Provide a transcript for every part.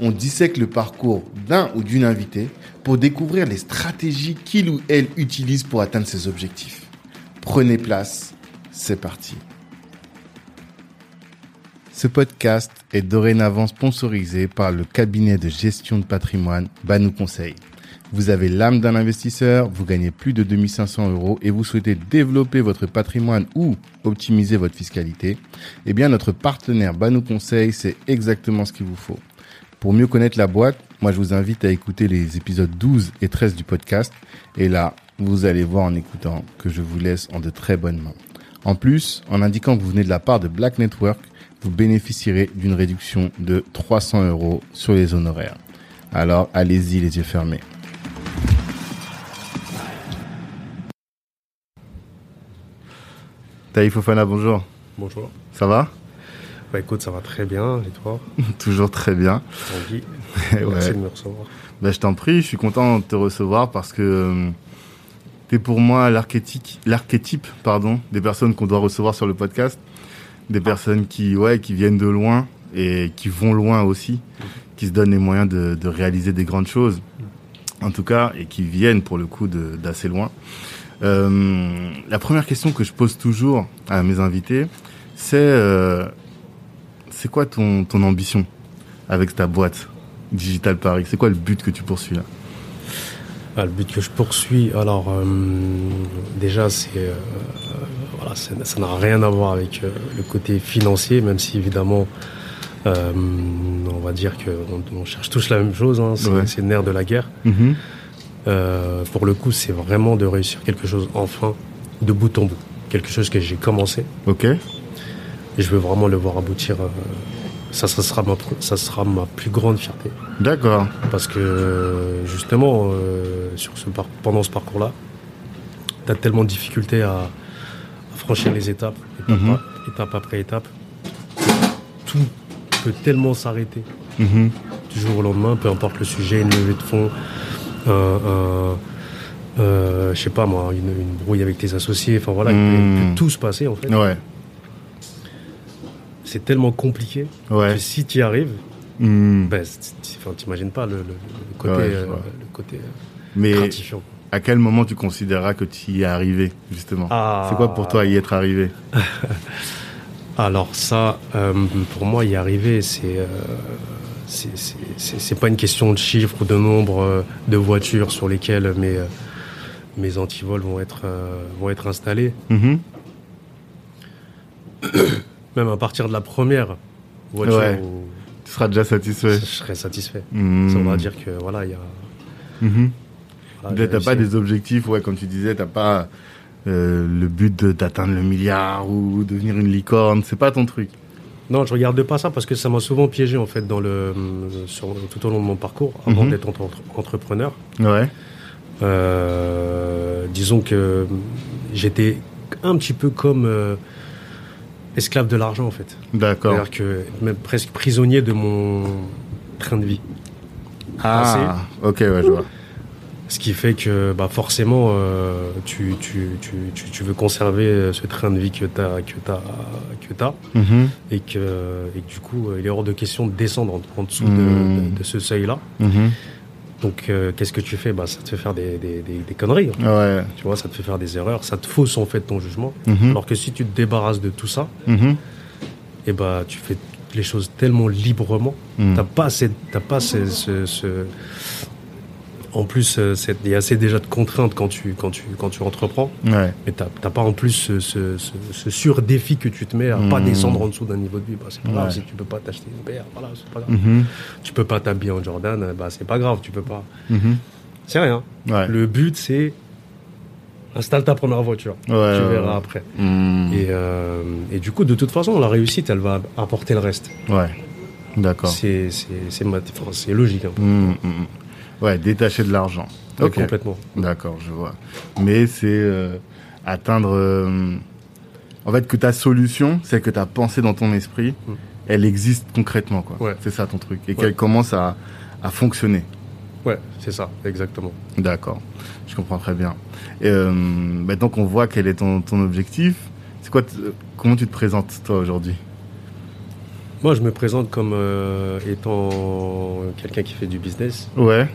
on dissèque le parcours d'un ou d'une invitée pour découvrir les stratégies qu'il ou elle utilise pour atteindre ses objectifs. Prenez place, c'est parti. Ce podcast est dorénavant sponsorisé par le cabinet de gestion de patrimoine Banou Conseil. Vous avez l'âme d'un investisseur, vous gagnez plus de 2500 euros et vous souhaitez développer votre patrimoine ou optimiser votre fiscalité, eh bien notre partenaire Banou Conseil, c'est exactement ce qu'il vous faut. Pour mieux connaître la boîte, moi je vous invite à écouter les épisodes 12 et 13 du podcast. Et là, vous allez voir en écoutant que je vous laisse en de très bonnes mains. En plus, en indiquant que vous venez de la part de Black Network, vous bénéficierez d'une réduction de 300 euros sur les honoraires. Alors allez-y les yeux fermés. Taïf Fofana, bonjour. Bonjour. Ça va? Bah écoute, ça va très bien, et toi Toujours très bien. Tanguy, Ouais. merci de me recevoir. Bah, je t'en prie, je suis content de te recevoir parce que euh, t'es pour moi l'archétype, pardon, des personnes qu'on doit recevoir sur le podcast, des personnes qui, ouais, qui viennent de loin et qui vont loin aussi, qui se donnent les moyens de, de réaliser des grandes choses, en tout cas, et qui viennent pour le coup d'assez loin. Euh, la première question que je pose toujours à mes invités, c'est euh, c'est quoi ton, ton ambition avec ta boîte Digital Paris? C'est quoi le but que tu poursuis là? Ah, le but que je poursuis, alors euh, déjà, c'est euh, voilà, c'est- ça n'a rien à voir avec euh, le côté financier, même si évidemment, on va dire que on, cherche tous la même chose, hein, c'est Ouais. le nerf de la guerre. Euh, pour le coup, c'est vraiment de réussir quelque chose enfin, de bout en bout, quelque chose que j'ai commencé. Ok. Et je veux vraiment le voir aboutir. euh, ça, ça, sera ma, ça sera ma plus grande fierté. D'accord. Parce que justement, euh, sur ce pendant ce parcours-là, tu as tellement de difficultés à, à franchir les étapes, étape, Mhm. étape après étape. Tout peut tellement s'arrêter Mhm. du jour au lendemain, peu importe le sujet, une levée de fonds, un, un- euh, je sais pas moi, une, une brouille avec tes associés, enfin voilà, il peut- il Mhm. peut tout se passer en fait. Ouais. C'est tellement compliqué Ouais. que si tu y arrives, Hmm. ben, t'imagines pas le, le- le côté, Ouais, euh, vois. le côté euh, Mais gratifiant. à quel moment tu considéreras que tu y es arrivé, justement? Ah. C'est quoi pour toi y être arrivé? Alors ça, euh, pour moi, y arriver, c'est euh, c'est- pas une question de chiffres ou de nombre de voitures sur lesquelles mes, mes antivols vont être, vont être installés. Mhm. Même à partir de la première voiture, Ouais. où Tu seras déjà satisfait. je serais satisfait. Hmm. Ça voudra dire que voilà, il y a. Mhm. voilà, Là, j'ai T'as pas des objectifs, ouais, comme tu disais, t'as pas euh, le but d'atteindre le milliard ou devenir une licorne. C'est pas ton truc. Non, je regarde pas ça parce que ça m'a souvent piégé en fait dans le sur, tout au long de mon parcours avant Mhm. d'être entre- entrepreneur. Ouais. Euh, disons que j'étais un petit peu comme euh, esclave de l'argent en fait. D'accord. C'est-à-dire que même presque prisonnier de mon train de vie. Ah. Ok, ouais, je vois. Ce qui fait que bah, forcément euh, tu, tu, tu, tu, tu veux conserver euh, ce train de vie que tu as, que t'as, que et, que, et que du coup euh, il est hors de question de descendre en, en dessous de- Mhm. de, de ce seuil-là. Mhm. Donc euh, qu'est-ce que tu fais? Bah, Ça te fait faire des, des, des, des conneries. Ouais. Tu vois, ça te fait faire des erreurs, ça te fausse en fait ton jugement. Mhm. Alors que si tu te débarrasses de tout ça, Mhm. et bah tu fais les choses tellement librement. Mhm. T'as pas cette, t'as pas ce, ce- ce- En plus, euh, il y a assez déjà de contraintes quand tu quand tu quand tu entreprends, Ouais. mais t'as t'as pas en plus ce, ce, ce, ce sur-défi que tu te mets à pas Mhm. descendre en dessous d'un niveau de vie. Bah, c'est pas grave si tu peux pas t'acheter une paire, voilà, pas grave. Mhm. Tu peux pas t'habiller en Jordan, euh, bah c'est pas grave, tu peux pas. Mhm. C'est rien. Ouais. Le but c'est installe ta première voiture. Tu verras après. Et, euh, et du coup, de toute façon, la réussite, elle va apporter le reste. Ouais. D'accord. C'est logique. hein. Ouais, détaché de l'argent. Ok. Complètement. D'accord, je vois. Mais c'est euh, atteindre. euh, en fait, que ta solution, c'est que ta pensée dans ton esprit, Mm. elle existe concrètement, quoi. Ouais. C'est ça ton truc. Et Ouais. qu'elle commence à, à fonctionner. Ouais, c'est ça, exactement. D'accord. Je comprends très bien. Et, euh, maintenant qu'on voit quel est ton, ton objectif, c'est quoi, t- comment tu te présentes, toi, aujourd'hui? Moi, je me présente comme euh, étant quelqu'un qui fait du business, Ouais.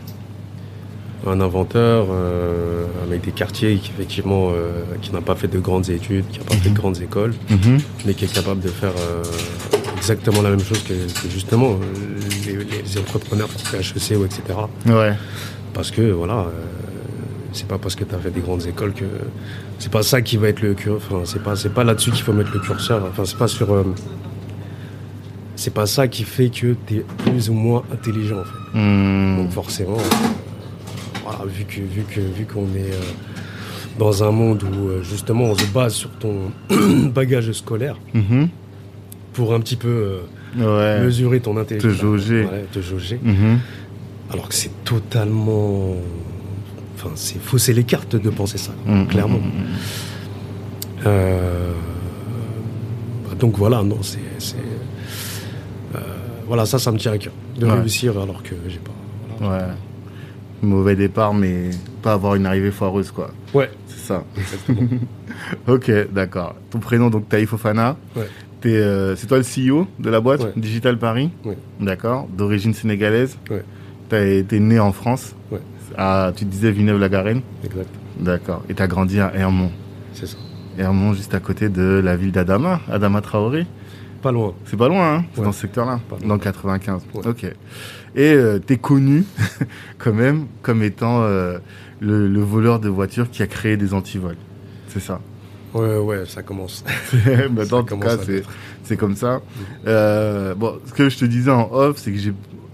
un inventeur, euh, avec des quartiers qui, effectivement, euh, qui n'a pas fait de grandes études, qui n'a pas fait de grandes écoles, Mhm. mais qui est capable de faire exactement la même chose que, que justement les, les entrepreneurs HEC ou etc. Ouais. Parce que voilà, c'est pas parce que tu as fait des grandes écoles que c'est pas ça qui va être le. Enfin, c'est pas c'est pas là-dessus qu'il faut mettre le curseur. Enfin, c'est pas sur c'est pas ça qui fait que tu es plus ou moins intelligent en fait. Hmm. Donc forcément, euh, voilà, vu que vu que vu qu'on est euh, dans un monde où euh, justement on se base sur ton bagage scolaire Mhm. pour un petit peu Ouais. mesurer ton intelligence, Te jauger. Ouais, te jauger. Mhm. Alors que c'est totalement. Enfin, c'est fausser les cartes de penser ça, Mhm. clairement. Euh, Donc voilà, non, c'est. Voilà, ça, ça me tient à cœur. De Ouais. réussir alors que j'ai pas. voilà. Ouais. Mauvais départ, mais pas avoir une arrivée foireuse, quoi. Ouais, C'est ça. Ok, d'accord. Ton prénom, donc Taïf Fofana. Ouais. Euh, c'est toi le CEO de la boîte Ouais. Digital Paris Ouais. D'accord. D'origine sénégalaise Ouais. T'as été né en France Ouais. à, Tu disais Villeneuve-la-Garenne exact. D'accord. Et t'as grandi à Hermont. C'est ça. Hermont, juste à côté de la ville d'Adama, Adama Traoré. Pas loin. C'est pas loin, hein C'est Ouais. dans ce secteur-là, dans le 95. Ouais. Ok. Et euh, t'es connu, quand même, comme étant euh, le, le voleur de voitures qui a créé des antivols. C'est ça. Ouais, ouais, ça commence. Maintenant, Ça tout commence cas, c'est, comme ça. Euh, bon, ce que je te disais en off, c'est que j'ai,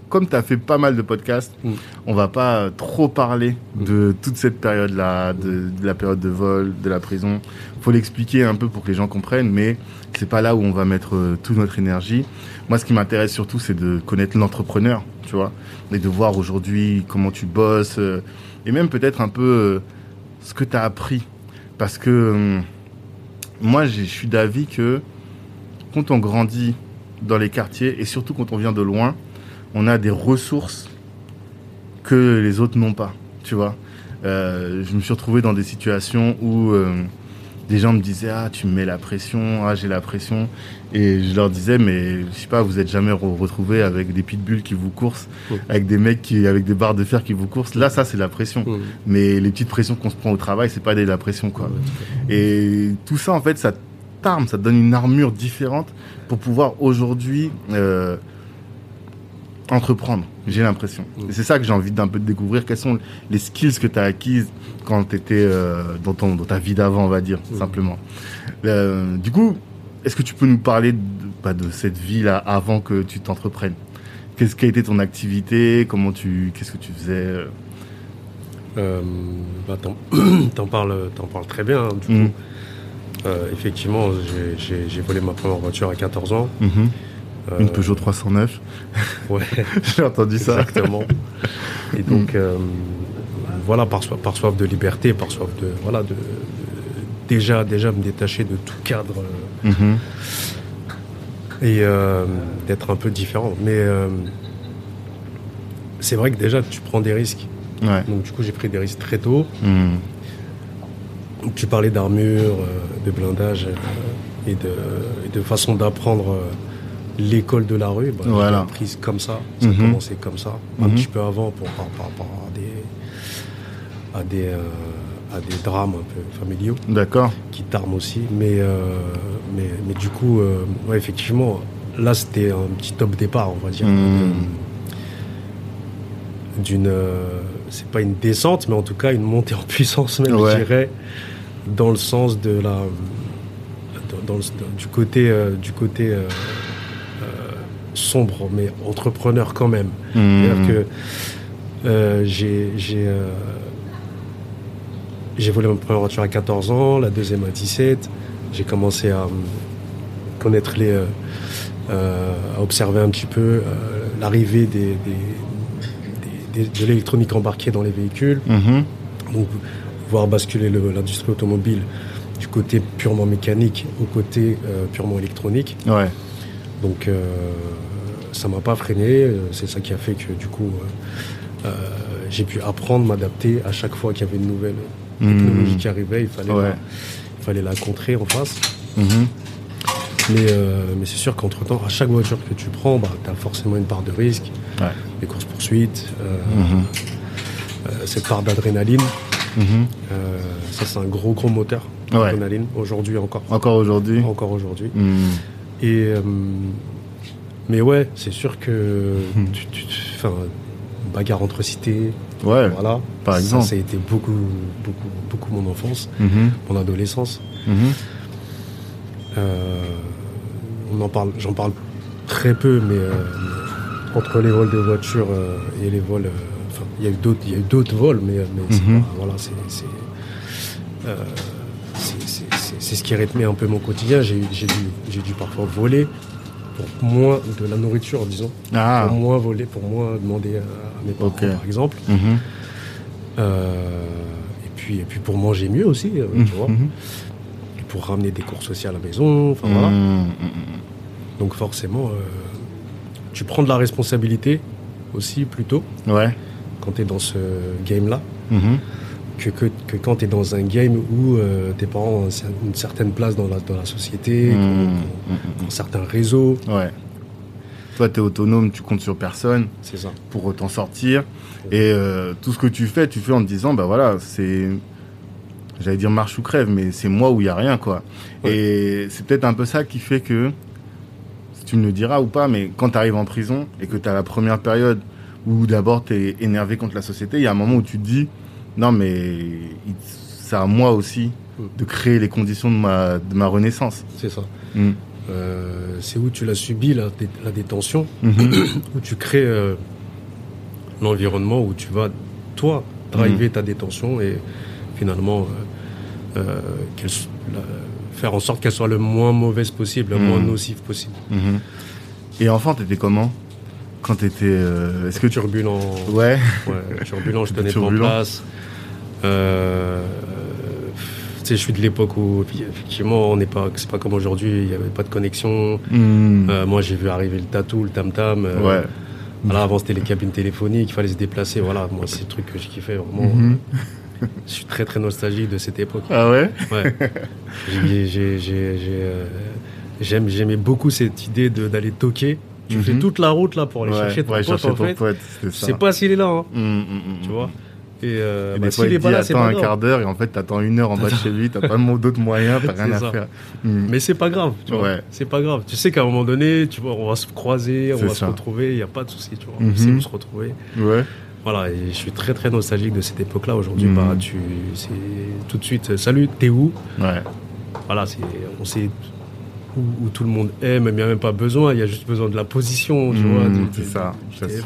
comme tu as fait pas mal de podcasts, Mm. on va pas trop parler Mm. de toute cette période-là, de, de la période de vol, de la prison. faut l'expliquer un peu pour que les gens comprennent, mais c'est pas là où on va mettre euh, toute notre énergie. Moi, ce qui m'intéresse surtout, c'est de connaître l'entrepreneur, tu vois, et de voir aujourd'hui comment tu bosses, euh, et même peut-être un peu euh, ce que tu as appris. Parce que moi, je suis d'avis que quand on grandit dans les quartiers, et surtout quand on vient de loin, on a des ressources que les autres n'ont pas, tu vois. Euh, je me suis retrouvé dans des situations où euh, des gens me disaient ah tu me mets la pression, ah j'ai la pression, et je leur disais mais je sais pas vous êtes jamais re- retrouvés avec des pitbulls qui vous coursent, avec des mecs qui avec des barres de fer qui vous coursent. Là ça c'est la pression, mais les petites pressions qu'on se prend au travail c'est pas de la pression quoi. Et tout ça, en fait, ça t'arme, ça te donne une armure différente pour pouvoir aujourd'hui euh, entreprendre, j'ai l'impression. Mm. Et c'est ça que j'ai envie d'un peu de découvrir, quelles sont les skills que tu as acquises quand tu étais dans, ton, dans ta vie d'avant, on va dire, Mm. simplement. Euh, du coup, est-ce que tu peux nous parler de, bah, de cette vie-là avant que tu t'entreprennes? Qu'est-ce qu'a été ton activité? Comment tu, qu'est-ce que tu faisais? Euh, bah, t'en, t'en parles, t'en parles très bien. hein, du Mm. coup. Euh, effectivement, j'ai, j'ai- j'ai volé ma première voiture à 14 ans. Euh, Une Peugeot 309 Ouais, J'ai entendu ça. exactement. Et donc, euh, voilà, par soif, par soif de liberté, par soif de, voilà, de, de- déjà, déjà me détacher de tout cadre euh, Mhm. et d'être un peu différent. Mais c'est vrai que déjà, tu prends des risques. Ouais. Donc, du coup, j'ai pris des risques très tôt. Mhm. Tu parlais d'armure, euh, de blindage euh, et, de, et de façon d'apprendre l'école de la rue. Bah, Voilà. Appris comme ça, ça a Mhm. commencé comme ça, un Mhm. petit peu avant pour, par, rapport à des, à, des, euh, à des drames un peu familiaux D'accord. qui t'arment aussi. Mais, euh, mais, mais du coup, euh, ouais, effectivement, là c'était un petit top départ, on va dire. Mhm. D'une. c'est pas une descente, mais en tout cas une montée en puissance, même, Ouais. je dirais, dans le sens de la. dans- dans le- dans- du côté, du côté sombre, mais entrepreneur quand même. Mhm. C'est-à-dire que euh, j'ai j'ai euh, j'ai volé ma première voiture à 14 ans, la deuxième à 17. J'ai commencé à euh, connaître les, euh, à observer un petit peu l'arrivée des, des, des- de l'électronique embarquée dans les véhicules. Mhm. Donc, voir basculer le- l'industrie automobile du côté purement mécanique au côté euh, purement électronique. Ouais. Donc, euh, ça m'a pas freiné. Euh, C'est ça qui a fait que, du coup, euh, euh, j'ai pu apprendre, m'adapter à chaque fois qu'il y avait une nouvelle technologie Mhm. qui arrivait. Il fallait, Ouais. la, il fallait la contrer en face. Mhm. Mais, euh, mais c'est sûr qu'entre-temps, à chaque voiture que tu prends, bah, tu as forcément une part de risque. Ouais. Les courses-poursuites, euh, Mhm. cette part d'adrénaline. Mhm. Ça, c'est un gros, gros moteur Ouais. d'adrénaline, aujourd'hui encore. Encore aujourd'hui. Encore aujourd'hui. Et, mais ouais, c'est sûr que Mhm. tu, tu, tu- enfin, bagarre entre cités, Ouais. voilà. par Ça, exemple. Ça, a été beaucoup, beaucoup, beaucoup mon enfance, Mhm. mon adolescence. Mhm. Euh, on en parle, j'en parle très peu, mais euh, entre les vols de voitures euh, et les vols, enfin, il y a eu d'autres, il y a eu d'autres vols, mais, Mhm. pas- voilà, c'est, ce qui rythmait un peu mon quotidien. J'ai, dû, j'ai dû parfois voler pour moins de la nourriture, disons, Ah. pour moins voler, pour moins demander à, à mes parents, par exemple. Mhm. Euh, et puis, et puis pour manger mieux aussi, euh, tu vois, Mhm. et pour ramener des courses aussi à la maison. Enfin voilà. Mhm. Donc forcément, euh, tu prends de la responsabilité aussi plutôt Ouais. quand tu es dans ce game-là. Que, que, que quand tu es dans un game où euh, tes parents ont une certaine place dans la, dans la société, Mhm. dans, dans certains réseaux. Ouais. Toi, tu es autonome, tu comptes sur personne C'est ça. pour t'en sortir. Et euh, tout ce que tu fais, tu fais en te disant, bah voilà, c'est. J'allais dire marche ou crève, mais c'est moi où il n'y a rien, quoi. Ouais. Et c'est peut-être un peu ça qui fait que, tu me le diras ou pas, mais quand tu arrives en prison et que tu as la première période où d'abord tu es énervé contre la société, il y a un moment où tu te dis, non, mais c'est à moi aussi Mm. de créer les conditions de ma, de ma renaissance. C'est ça. Mm. Euh, c'est où tu l'as subi, la, dé- la détention, Mhm. où tu crées euh, l'environnement où tu vas, toi, driver Mhm. ta détention et finalement euh, la- faire en sorte qu'elle soit le moins mauvaise possible, le moins Mhm. nocive possible. Et enfant, t'étais comment? Quand t'étais. Est-ce que tu. Turbulent, Ouais. ouais, turbulent, je tenais pas en place. Euh, je suis de l'époque où effectivement, on n'est pas, c'est pas comme aujourd'hui, il n'y avait pas de connexion. Hmm. Euh, moi, j'ai vu arriver le tatou, le tam tam. ouais. Voilà, avant c'était les cabines téléphoniques, il fallait se déplacer. Voilà, moi c'est le truc que je kiffais vraiment. Mhm. Je suis très très nostalgique de cette époque. Ah ouais? Euh, J'aime, j'aimais beaucoup cette idée d'aller toquer. Tu fais toute la route là pour aller Ouais, chercher ton ouais, pote chercher en ton fait. pote, c'était Je ça. sais pas s'il est là, hein, Hmm, hmm, hmm, tu hmm. vois? Et, euh, Et bah, des fois, s'il il dit là, attends un grave. quart d'heure et en fait t'attends une heure en bas de chez lui, t'as pas d'autres moyens, t'as rien à faire. Hmm. Mais c'est pas grave, tu vois. Ouais. C'est pas grave. Tu sais qu'à un moment donné, tu vois, on va se croiser, on va ça. se retrouver, il n'y a pas de souci, tu vois. Mhm. On sait où se retrouver. Ouais. Voilà, et je suis très très nostalgique de cette époque-là. Aujourd'hui, Mhm. bah, tu, c'est tout de suite, euh, salut, t'es où? Ouais. Voilà, c'est, on sait où, où tout le monde est, même il n'y a même pas besoin, il y a juste besoin de la position, tu Mhm, vois. c'est ça, du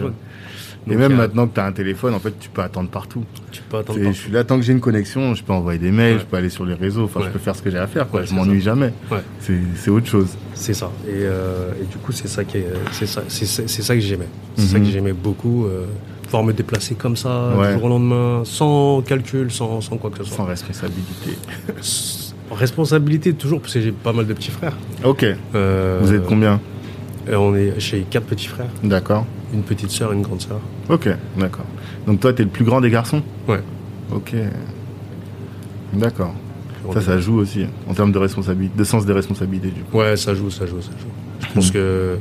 Et même a- maintenant que t'as un téléphone, en fait, tu peux attendre partout. tu peux attendre. C'est- Je suis là tant que j'ai une connexion, je peux envoyer des mails, Ouais. je peux aller sur les réseaux, enfin, Ouais. je peux faire ce que j'ai à faire, quoi. Ouais, je m'ennuie jamais. Ouais. C'est autre chose. C'est ça. Et, euh, et du coup, c'est ça qui est, c'est ça, c'est, ça que j'aimais. C'est ça Mhm. que j'aimais beaucoup. euh, pouvoir me déplacer comme ça, du jour au lendemain, sans calcul, sans, sans quoi que ce Sans soit. responsabilité. S- Responsabilité toujours, parce que j'ai pas mal de petits frères. Ok. Euh, Vous êtes combien? Euh, On est chez quatre petits frères, D'accord. une petite sœur, une grande sœur. Ok, d'accord. Donc toi, t'es le plus grand des garçons? Ouais. Ok. D'accord. Ça, ça joue aussi, en termes de responsabilité, de sens des responsabilités, du coup. Ouais, ça joue, ça joue, ça joue. Je pense que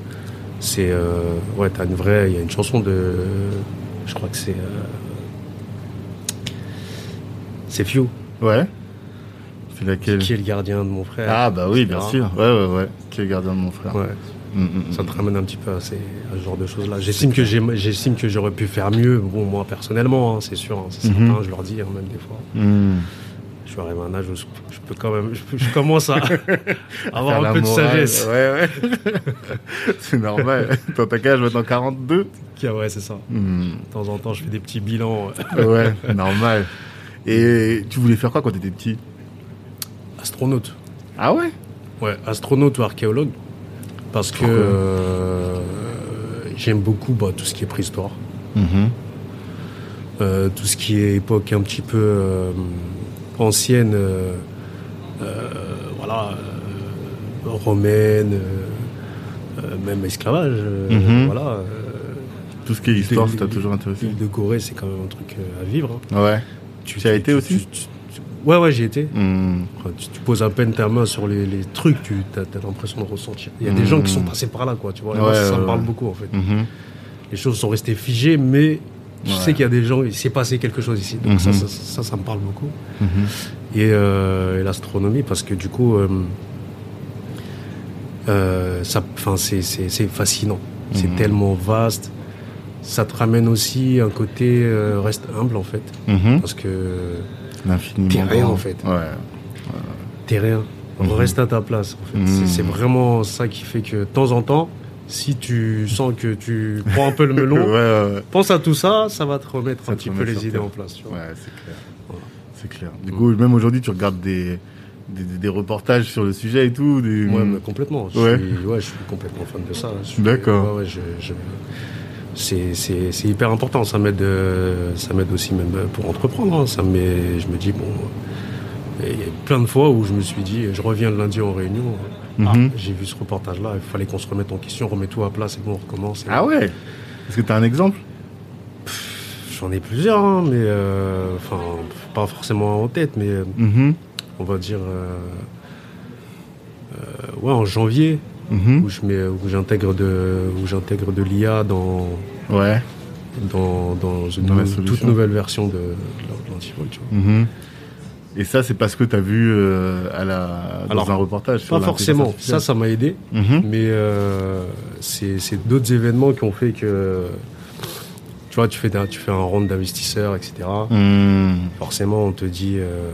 c'est. euh, ouais, t'as une vraie. Il y a une chanson de. Je crois que c'est. euh, c'est Few, Ouais. C'est laquelle? Qui est le gardien de mon frère. Ah, bah oui, bien sûr. Ouais, ouais, ouais. Qui est le gardien de mon frère. Ouais, Mm, mm, ça mm. te ramène un petit peu à, ces- à ce genre de choses-là. J'estime que, j'estime que j'aurais pu faire mieux, bon, moi personnellement, hein, c'est sûr, hein, c'est Mhm. certain, je leur dis hein, même des fois. Je suis arrivé à un âge où je, je peux quand même. Je, commence à avoir un peu de sagesse. Ouais, ouais. c'est normal. Dans ta cage, je vais être en 42. Qui- Ouais, c'est ça. De temps en temps, je fais des petits bilans. Ouais, normal. Et tu voulais faire quoi quand t'étais petit? Astronaute. Ah ouais? Ouais, astronaute ou archéologue. Parce que euh, j'aime beaucoup bah, tout ce qui est préhistoire. Mhm. Euh, tout ce qui est époque un petit peu euh, ancienne, euh, euh, voilà, euh, romaine, même esclavage, euh, Mhm. voilà. euh, Tout ce qui est histoire, ça t'a toujours intéressé L'île de Gorée, c'est quand même un truc à vivre. hein. Ouais. Tu as été aussi tu- tu- Ouais, ouais, j'y étais. Hmm. Tu, tu poses à peine ta main sur les, les trucs, tu as, l'impression de ressentir. Il y a des gens qui sont passés par là, quoi, tu vois. Moi, ça, me parle beaucoup, en fait. Mhm. Les choses sont restées figées, mais je Ouais. sais qu'il y a des gens, il s'est passé quelque chose ici. Donc ça, ça, ça, ça me parle beaucoup. Et, euh, et l'astronomie, parce que du coup, euh, euh, c'est, fascinant. C'est tellement vaste. Ça te ramène aussi un côté euh, reste humble en fait, parce que L'infiniment. T'es rien, grand. en fait. Ouais. t'es rien. Mhm. Reste à ta place. En fait. Mhm. C'est, c'est vraiment ça qui fait que de temps en temps, si tu sens que tu prends un peu le melon, ouais, ouais. pense à tout ça, ça va te remettre Ça un te petit peu les idées terre. en place. tu vois. Ouais, c'est clair. Voilà. C'est clair. Du coup, même aujourd'hui, tu regardes des, des, des reportages sur le sujet et tout. Des... Ouais, mais complètement. Je, Ouais. suis, ouais, je suis complètement fan de ça. Je suis- D'accord. C'est, hyper important. Ça m'aide, euh, ça m'aide aussi même pour entreprendre. hein. Ça je me dis, bon, euh, il y a plein de fois où je me suis dit, je reviens le lundi en réunion. Ah, Mhm. j'ai vu ce reportage-là, il fallait qu'on se remette en question, remets tout à plat, c'est bon, on recommence. Ah ouais Est-ce que tu as un exemple? J'en ai plusieurs, hein, mais euh, enfin, pas forcément en tête, mais Mhm. on va dire, euh, euh, ouais, en janvier, Mhm. où je mets, où j'intègre de, où j'intègre de l'IA dans, Ouais. dans, dans une Dans toute nouvelle version de, de l'antivol. Mhm. Et ça, c'est parce que tu as vu euh, à la, dans Alors, un reportage Pas forcément, ça, ça m'a aidé. Mhm. mais euh, c'est c'est d'autres événements qui ont fait que, tu vois, tu fais, tu fais un round d'investisseurs, etc. Forcément, on te dit, euh,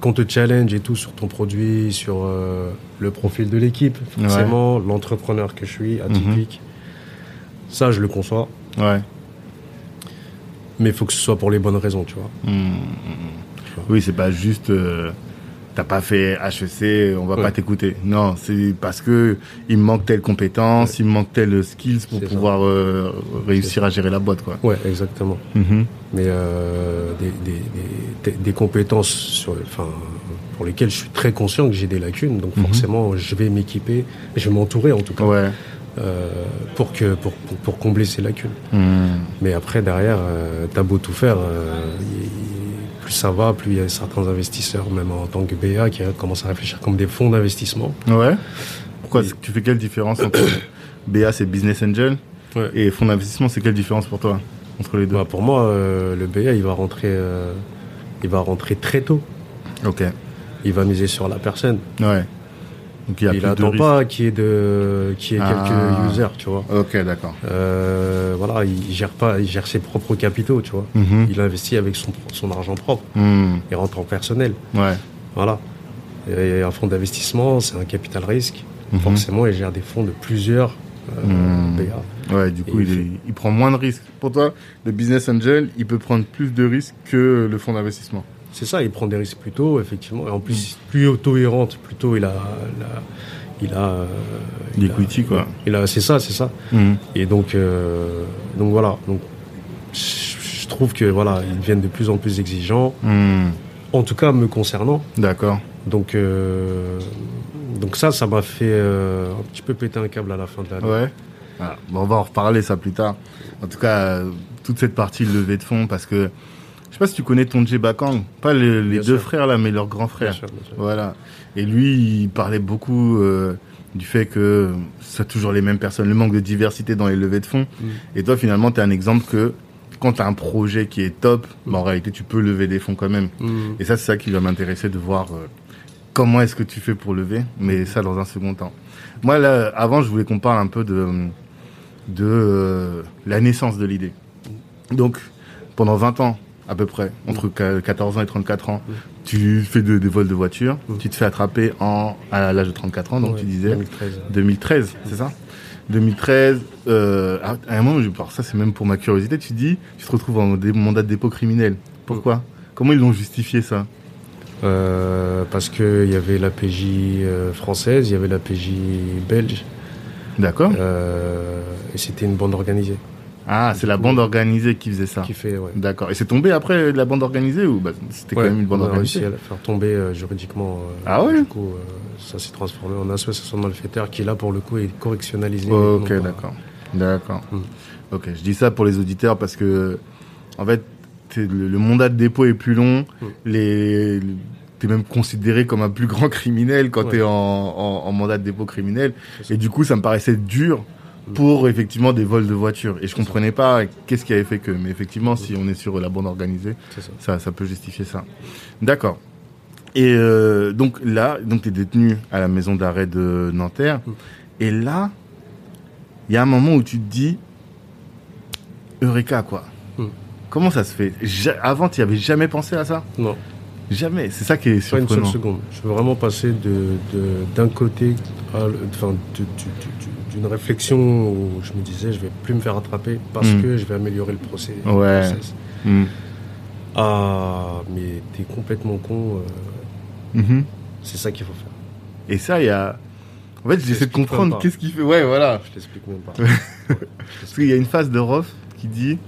qu'on te challenge et tout sur ton produit, sur euh, le profil de l'équipe, forcément, l'entrepreneur que je suis, atypique. Ça, je le conçois, Ouais. mais il faut que ce soit pour les bonnes raisons, tu vois. Mhm. Oui, c'est pas juste. euh, T'as pas fait HEC, on va Ouais. pas t'écouter. Non, c'est parce que il me manque telle compétence, il me manque telle skills pour pouvoir euh, réussir à gérer la boîte, quoi. Ouais, exactement. Mhm. Mais euh, des, des, des- des- des compétences sur, enfin, pour lesquelles je suis très conscient que j'ai des lacunes, donc Mhm. forcément, je vais m'équiper, je vais m'entourer en tout cas, Ouais. euh, pour, que, pour, pour, pour combler ces lacunes. Mhm. Mais après, derrière, t'as beau tout faire, y- y- plus ça va, plus il y a certains investisseurs, même en tant que BA, qui commencent à réfléchir comme des fonds d'investissement. Ouais. Pourquoi tu fais quelle différence entre BA, c'est Business Angel, Ouais. et fonds d'investissement, c'est quelle différence pour toi entre les deux Bah, pour moi, euh, le BA, il va rentrer, euh, il va rentrer très tôt. Ok. Il va miser sur la personne. Ouais. Donc il y a il attend pas qu'il y ait de, qu'il y ait Ah. quelques users, tu vois. Ok, d'accord. Euh, voilà, il gère pas, il gère ses propres capitaux, tu vois. Mhm. Il investit avec son, son argent propre. Mhm. Il rentre en personnel. Ouais. Voilà. Et un fonds d'investissement, c'est un capital risque. Mhm. Forcément, il gère des fonds de plusieurs euh, Mhm. BA. Ouais, du coup, Et il, il est- il prend moins de risques. Pour toi, le business angel, il peut prendre plus de risques que le fonds d'investissement. C'est ça, il prend des risques plus tôt, effectivement. Et en plus, plus auto il rentre, plus tôt il a, la- il a, euh, il a- L'equity, quoi. Il a, c'est ça, c'est ça. Mhm. Et donc, euh, donc voilà. Donc, je trouve que voilà, ils deviennent de plus en plus exigeants. Mhm. En tout cas, me concernant. D'accord. Donc, euh, donc ça, ça m'a fait euh, un petit peu péter un câble à la fin de l'année. Ouais. Bon, on va en reparler ça plus tard. En tout cas, toute cette partie levée de fonds, parce que je sais pas si tu connais Tonje Bakang, pas les, les Bien deux sûr. frères là, mais leur grand frère. Bien sûr, bien sûr. Voilà. Et lui, il parlait beaucoup euh, du fait que c'est toujours les mêmes personnes, le manque de diversité dans les levées de fonds. Mm. Et toi, finalement, tu es un exemple que quand tu as un projet qui est top, bah, en réalité, tu peux lever des fonds quand même. Mhm. Et ça, c'est ça qui va m'intéresser de voir euh, comment est-ce que tu fais pour lever, mais ça dans un second temps. Moi, là, avant, je voulais qu'on parle un peu de, de euh, la naissance de l'idée. Donc, pendant 20 ans, à peu près, entre qua- 14 ans et 34 ans, tu fais de- des vols de voiture, Mm. tu te fais attraper en, à l'âge de 34 ans, donc tu disais. 2013. 2013, c'est ça? 2013, euh, à à un moment, je- alors ça c'est même pour ma curiosité, tu dis, tu te retrouves en mandat de dépôt criminel. Pourquoi? Comment ils l'ont justifié ça? Euh, parce qu'il y avait la PJ euh, française, il y avait la PJ belge, D'accord. Euh, et c'était une bande organisée. Ah, c'est la bande organisée qui faisait ça. Qui fait, ouais. D'accord. Et c'est tombé après la bande organisée ou bah, c'était quand même une bande on a organisée réussi à la faire tomber euh, juridiquement. euh, Ah ouais Du coup, euh, ça s'est transformé en association de malfaiteurs qui, là, pour le coup, est correctionnalisée. Ok, Non pas- d'accord. D'accord. Mm. Ok, je dis ça pour les auditeurs parce que, en fait, le, le mandat de dépôt est plus long. Mm. Les, t'es même considéré comme un plus grand criminel quand Ouais. t'es en, en, en mandat de dépôt criminel. Et du coup, ça me paraissait dur. Pour effectivement des vols de voitures. Et je comprenais pas qu'est-ce qui avait fait que. Mais effectivement, si on est sur la bande organisée, ça. ça, ça peut justifier ça. D'accord. Et euh, donc là, donc tu es détenu à la maison d'arrêt de Nanterre. Mm. Et là, il y a un moment où tu te dis, Eureka, quoi. Mm. Comment ça se fait? Ja- Avant, tu n'y avais jamais pensé à ça? Non, Jamais. C'est ça qui est pas une seule surprenant. seconde. Je veux vraiment passer de, de- d'un côté, à enfin, de- d'une réflexion où je me disais, je vais plus me faire attraper parce Mm. que je vais améliorer le procès. le Ouais. process. Mm. Ah, mais t'es complètement con. euh, Mhm. c'est ça qu'il faut faire. Et ça, il y a. En fait, j'essaie de comprendre qu'est-ce qu'il fait. Ouais, voilà. Je t'explique même pas. Parce qu'il y a une phase de Roth qui dit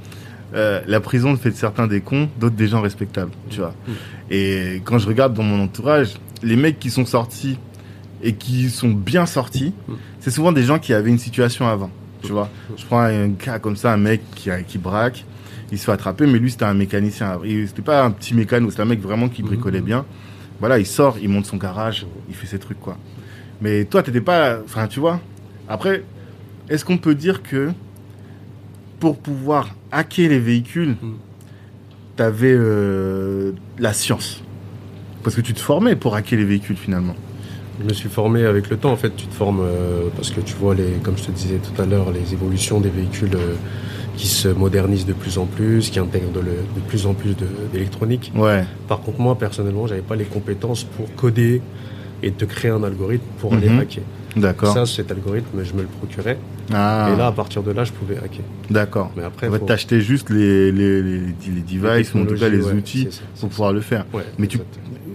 euh, la prison fait de certains des cons, d'autres des gens respectables, tu vois. Mm. Et quand je regarde dans mon entourage, les mecs qui sont sortis et qui sont bien sortis, c'est souvent des gens qui avaient une situation avant, tu vois. Je prends un cas comme ça, un mec qui, a- qui braque, il se fait attraper, mais lui c'était un mécanicien. C'était pas un petit mécano, c'était un mec vraiment qui bricolait Mhm. bien. Voilà, il sort, il monte son garage, il fait ses trucs, quoi. Mais toi, t'étais pas. Enfin, tu vois. Après, est-ce qu'on peut dire que pour pouvoir hacker les véhicules, Mm. t'avais euh, la science? Parce que tu te formais pour hacker les véhicules finalement. Je me suis formé avec le temps. En fait, tu te formes euh, parce que tu vois, les, comme je te disais tout à l'heure, les évolutions des véhicules euh, qui se modernisent de plus en plus, qui intègrent de, le- de plus en plus de- d'électronique. Ouais. Par contre, moi, personnellement, j'avais pas les compétences pour coder et te créer un algorithme pour aller Mhm. hacker. D'accord. Ça, cet algorithme, je me le procurais. Ah, Et là, à partir de là, je pouvais hacker. d'accord. Mais après, fait, faut- t'achetais juste les, les, les, les devices, ou en tout cas les ouais, outils ça, pour ça. pouvoir le faire. Ouais, Mais tu-.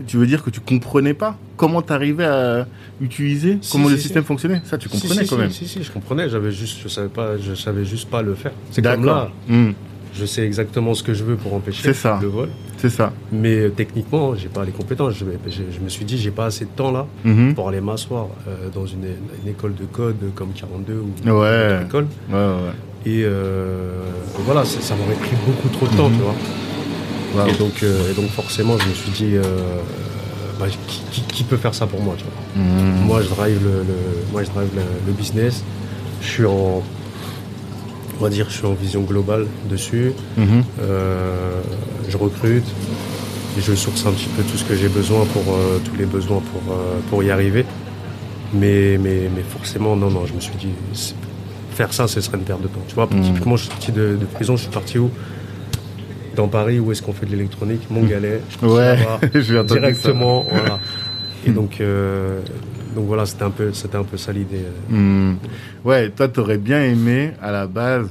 Tu veux dire que tu comprenais pas comment t'arrivais à utiliser, Si, comment si, le si. système fonctionnait? Ça, tu comprenais quand même. Si, si, je comprenais. J'avais juste, je savais pas, je savais juste pas le faire. C'est comme D'accord. là, Hmm, je sais exactement ce que je veux pour empêcher ça. le vol. c'est ça. Mais euh, techniquement, j'ai pas les compétences. Je, je- je me suis dit, j'ai pas assez de temps là Mhm. pour aller m'asseoir euh, dans une, une école de code comme 42 ou Ouais. une autre école. Ouais, ouais, ouais. Et euh, voilà, ça, ça m'aurait pris beaucoup trop de temps, Mhm. tu vois. Et donc, euh, et donc forcément, je me suis dit, bah, qui, qui- qui peut faire ça pour moi, tu vois Mhm. Moi, je drive le, le- moi, je drive le, le business. Je suis en, on va dire, je suis en vision globale dessus. Mhm. Euh, je recrute et je source un petit peu tout ce que j'ai besoin pour euh, tous les besoins pour, euh, pour y arriver. Mais, mais, mais forcément, non, non, je me suis dit, faire ça, ce serait une perte de temps. Tu vois, Mhm. typiquement, je suis sorti de, de prison, je suis parti où? Dans Paris, où est-ce qu'on fait de l'électronique? Je suis Mhm. Ouais, là-bas, j'ai entendu directement, voilà. Et donc, euh, donc voilà, c'était un peu, c'était un peu ça l'idée. Hmm. Ouais, toi, t'aurais bien aimé, à la base,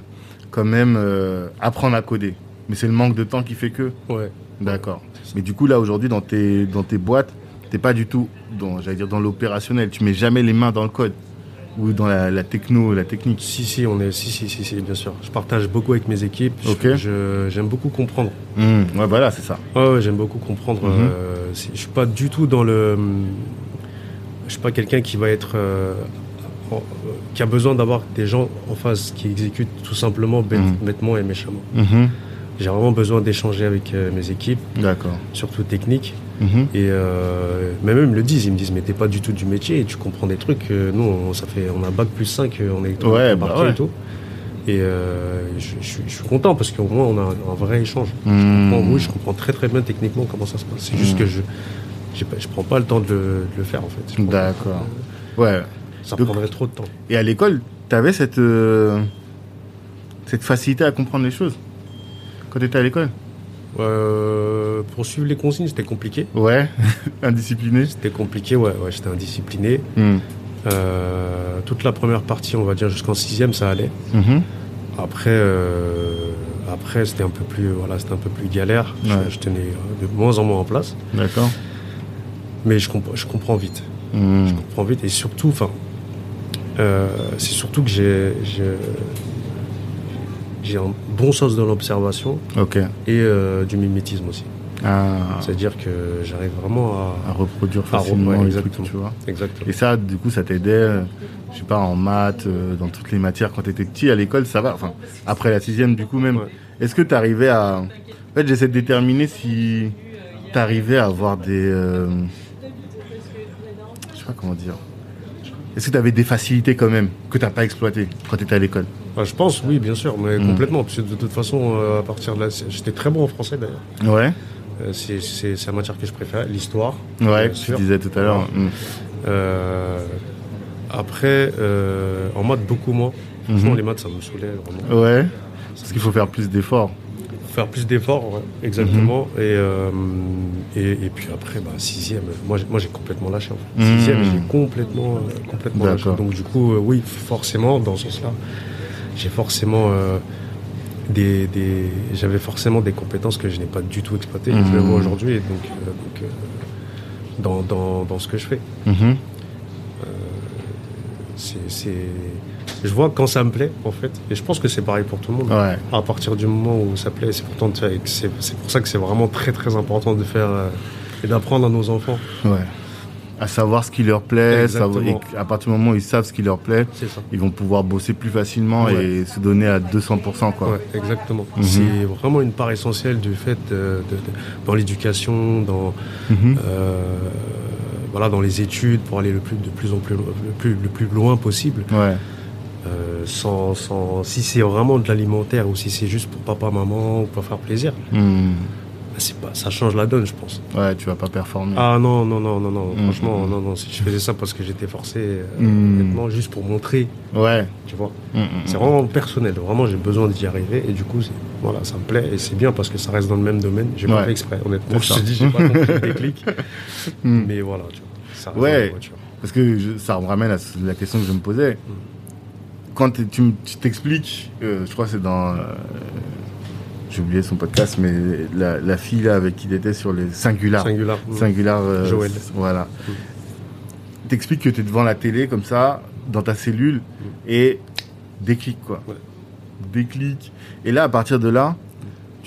quand même, euh, apprendre à coder. Mais c'est le manque de temps qui fait que. Ouais. D'accord. Mais du coup, là, aujourd'hui, dans tes, dans tes boîtes, t'es pas du tout dans, j'allais dire, dans l'opérationnel. Tu mets jamais les mains dans le code. Ou dans la, la techno, la technique. Si, si, on est, si, si, si, si, bien sûr. Je partage beaucoup avec mes équipes. Je- J'aime beaucoup comprendre. Hmm. Ouais, voilà, c'est ça. Ouais, ouais, j'aime beaucoup comprendre. Mhm. euh, si- je suis pas du tout dans le. Je suis pas quelqu'un qui va être. euh, euh, qui a besoin d'avoir des gens en face qui exécutent tout simplement bête- Mhm. bêtement et méchamment. Mhm. J'ai vraiment besoin d'échanger avec euh, mes équipes, surtout techniques. Mhm. Et euh, même eux me le disent, ils me disent mais t'es pas du tout du métier et tu comprends des trucs. nous, on, ça fait, on a bac plus 5 en électronique Ouais, bah ouais. et tout. Et je, je suis- je suis content parce qu'au moins on a un, un vrai échange. Hmm. Bon, oui, je comprends très très bien techniquement comment ça se passe. C'est juste que je je prends pas le temps de le, de le faire en fait. D'accord. Ouais. Ça Donc- prendrait trop de temps. Et à l'école, t'avais cette, euh, cette facilité à comprendre les choses quand t'étais à l'école? Euh, pour suivre les consignes, c'était compliqué. Ouais. Indiscipliné C'était compliqué, ouais, ouais j'étais indiscipliné. Hmm. Euh, toute la première partie, on va dire jusqu'en sixième, ça allait. Mhm. Après, après c'était un peu plus, voilà, c'était un peu plus galère. Je- Ouais. Je, tenais de moins en moins en place, D'accord. Mais je, comp- je comprends vite. Hmm. Je comprends vite et surtout, enfin, euh, c'est surtout que j'ai, j'ai, un bon sens de l'observation et euh, du mimétisme aussi. Ah, C'est-à-dire que j'arrive vraiment à à. reproduire à facilement ouais, les trucs, exactement. tu vois. Exactement. Et ça, du coup, ça t'aidait, euh, je sais pas, en maths, dans toutes les matières quand t'étais petit à l'école, ça va? Enfin, après la sixième, du coup même. Ouais. Est-ce que t'arrivais à, en fait, j'essaie de déterminer si t'arrivais à avoir des, euh, pas comment dire. Est-ce que t'avais des facilités quand même que t'as pas exploitées quand t'étais à l'école? Bah, je pense, oui, bien sûr, mais Mm. complètement. Parce que de toute façon, euh, à partir de là, j'étais très bon en français d'ailleurs. Ouais. Euh, c'est la matière que je préfère, l'histoire. Ouais, tu sûr. disais tout à l'heure. Mm. Euh, après, en maths, beaucoup moins. Franchement, Mhm. les maths, ça me saoulait vraiment. Ouais. Parce qu'il faut faire plus d'efforts. Faire plus d'efforts, exactement. Mhm. et, euh, et, et puis après, bah, sixième, moi, j'ai- moi j'ai complètement lâché. En fait. Mhm. Sixième, j'ai complètement, euh, complètement lâché. Donc du coup, euh, oui, forcément, dans ce sens-là, j'ai forcément des, des- j'avais forcément des compétences que je n'ai pas du tout exploitées. Mhm. Je le vois aujourd'hui, donc, donc, dans, dans, dans ce que je fais. C'est- Je vois quand ça me plaît, en fait. Et je pense que c'est pareil pour tout le monde. Ouais. À partir du moment où ça plaît, c'est pourtant c'est, pour ça que c'est vraiment très très important de faire euh, et d'apprendre à nos enfants. Ouais. À savoir ce qui leur plaît, Exactement. savoir- et à partir du moment où ils savent ce qui leur plaît, ils vont pouvoir bosser plus facilement Ouais. et se donner à 200%, quoi. Ouais, exactement. Mhm. C'est vraiment une part essentielle du fait de, de- de- dans l'éducation, dans Mhm. euh, voilà, dans les études pour aller le plus de plus en plus le plus le plus loin possible. Ouais. Euh, sans, sans si c'est vraiment de l'alimentaire ou si c'est juste pour papa maman ou pour faire plaisir, Hmm. c'est pas ça change la donne, je pense. Ouais, tu vas pas performer. Ah non non non non non. Mhm. Franchement non non. Si je faisais ça parce que j'étais forcé, euh, Mhm. honnêtement, juste pour montrer, Ouais. tu vois. Hmm, hmm, C'est hmm. vraiment personnel. Vraiment, j'ai besoin d'y arriver. Et du coup, voilà, ça me plaît. Et c'est bien parce que ça reste dans le même domaine. J'ai Ouais. pas fait exprès, honnêtement. Je te dis, j'ai pas compris le déclic. Hmm. Mais voilà, tu vois. Ça Ouais. Parce que je- ça me ramène à la question que je me posais. Quand tu t'expliques, euh, je crois que c'est dans. euh, J'ai oublié son podcast, mais la, la fille là avec qui il était sur les singulars. Singular. Singular. euh, Joël. Voilà. T'expliques que tu es devant la télé comme ça, dans ta cellule, et déclic quoi. Ouais. Déclic. Et là, à partir de là,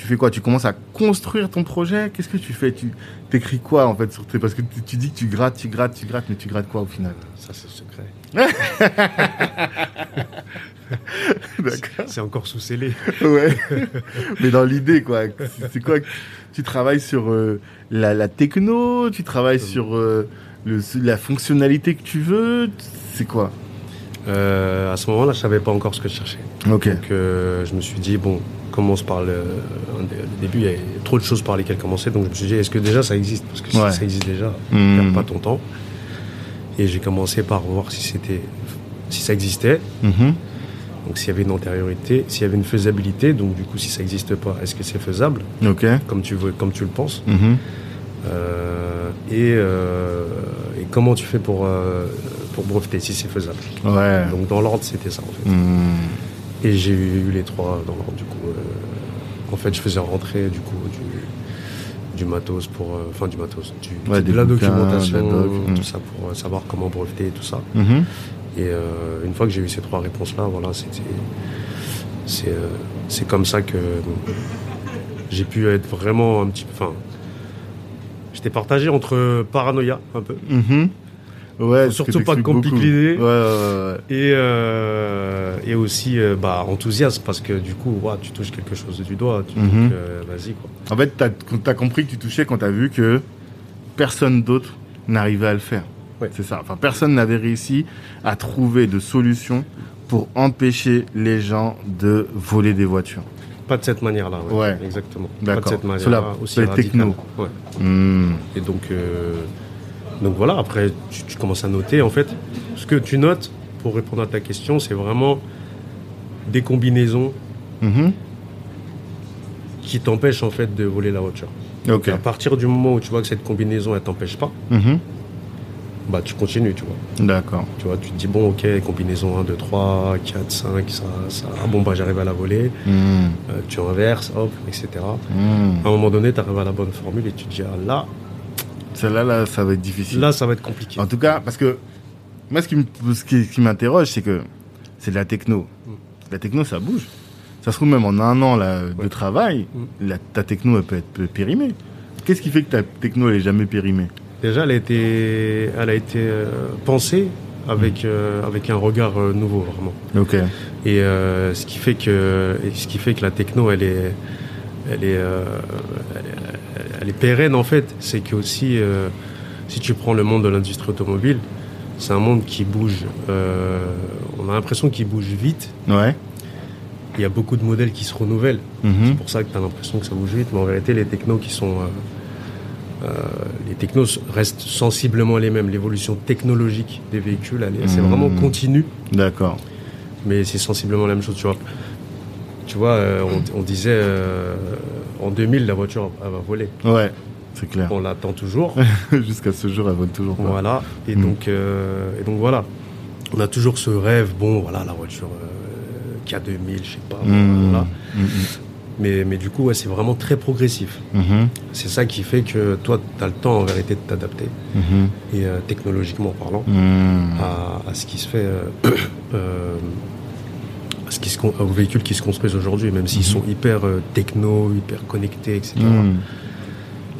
tu fais quoi? Tu commences à construire ton projet? Qu'est-ce que tu fais? Tu t'écris quoi en fait sur tes... Parce que tu, tu dis que tu grattes, tu grattes, tu grattes, mais tu grattes quoi au final? Ça, c'est secret. C'est encore sous scellé. Ouais. mais dans l'idée quoi. C'est- quoi Tu travailles sur euh, la, la techno? Tu travailles sur euh, le, la fonctionnalité que tu veux? C'est quoi? Euh, à ce moment-là, je savais pas encore ce que je cherchais. Ok. Donc, je me suis dit, bon, commence par le, début. Il y avait trop de choses par lesquelles commencer. Donc, je me suis dit, est-ce que déjà ça existe? Parce que Ouais. si ça existe déjà, Hmm. perds pas ton temps. Et j'ai commencé par voir si c'était, si ça existait. Mhm. Donc s'il y avait une antériorité, s'il y avait une faisabilité, donc du coup si ça n'existe pas, est-ce que c'est faisable, Ok. comme tu veux, comme tu le penses, Mhm. Euh, et, euh, et comment tu fais pour euh, pour breveter si c'est faisable? Ouais. Donc dans l'ordre c'était ça en fait. Et j'ai eu les trois dans l'ordre du coup. euh, en fait je faisais rentrer du coup du, du matos pour, euh, enfin du matos, du, Ouais, de la bouquins, documentation, de la doc, tout ça pour euh, savoir comment breveter et tout ça. Mhm. Et euh, une fois que j'ai eu ces trois réponses-là, voilà, c'était, c'est, c'est comme ça que j'ai pu être vraiment un petit peu. Enfin, j'étais partagé entre paranoïa un peu Mhm. Ouais, Faut surtout pas t'expliques compliquer beaucoup. Ouais, ouais, ouais. et, euh, et aussi euh, bah, enthousiasme parce que du coup, tu touches quelque chose du doigt. Mhm. euh, vas-y quoi. En fait, t'as as compris que tu touchais quand t'as vu que personne d'autre n'arrivait à le faire. C'est ça. Enfin, personne n'avait réussi à trouver de solution pour empêcher les gens de voler des voitures. Pas de cette manière-là. Ouais. Exactement. Pas de cette manière-là. Aussi les. Ouais. Hmm. Et donc, euh, donc voilà, après, tu, tu commences à noter. En fait, ce que tu notes, pour répondre à ta question, c'est vraiment des combinaisons Mhm. qui t'empêchent en fait de voler la voiture. Ok. À partir du moment où tu vois que cette combinaison, elle t'empêche pas, Mhm. bah tu continues, tu vois. D'accord. Tu vois, tu te dis, bon, ok, combinaison 1, 2, 3, 4, 5, ça, ça, ah bon, bah j'arrive à la voler. Hmm. Euh, tu inverses, hop, etc. À un moment donné, tu arrives à la bonne formule et tu te dis, ah, là, Celle-là, là, ça va être difficile. là, ça va être compliqué. En tout cas, parce que moi, ce qui me- ce qui, ce qui m'interroge, c'est que c'est de la techno. Mm. La techno, ça bouge. Ça se trouve même en un an là, de travail, mm. la, ta techno elle peut être périmée. Qu'est-ce qui fait que ta techno elle est jamais périmée? Déjà, elle a été, elle a été euh, pensée avec, mm. euh, avec un regard euh, nouveau, vraiment. Ok. Et ce, qui fait que, ce qui fait que la techno, elle est, elle est, elle est, pérenne, en fait. C'est que aussi, si tu prends le monde de l'industrie automobile, c'est un monde qui bouge. on a l'impression qu'il bouge vite. Ouais. Il y a beaucoup de modèles qui se renouvellent. Mm-hmm. C'est pour ça que tu as l'impression que ça bouge vite. Mais en vérité, les technos qui sont euh, les technos restent sensiblement les mêmes. L'évolution technologique des véhicules, c'est vraiment hmm. continu. D'accord. Mais c'est sensiblement la même chose, tu vois. Tu vois, euh, on, disait euh, en 2000, la voiture va voler. Ouais, c'est clair. On l'attend toujours. Jusqu'à ce jour, elle vole toujours pas. Voilà. Et, hmm. donc, et donc, voilà. On a toujours ce rêve, bon, voilà, la voiture K2000, je sais pas. Hmm. Voilà. Mais, mais du coup, ouais, c'est vraiment très progressif. Mhm. C'est ça qui fait que toi, tu as le temps en vérité de t'adapter, mhm. et euh, technologiquement parlant, à, ce qui se fait, euh, euh, ce qui se, aux véhicules qui se construisent aujourd'hui, même s'ils sont hyper techno, hyper connectés, etc.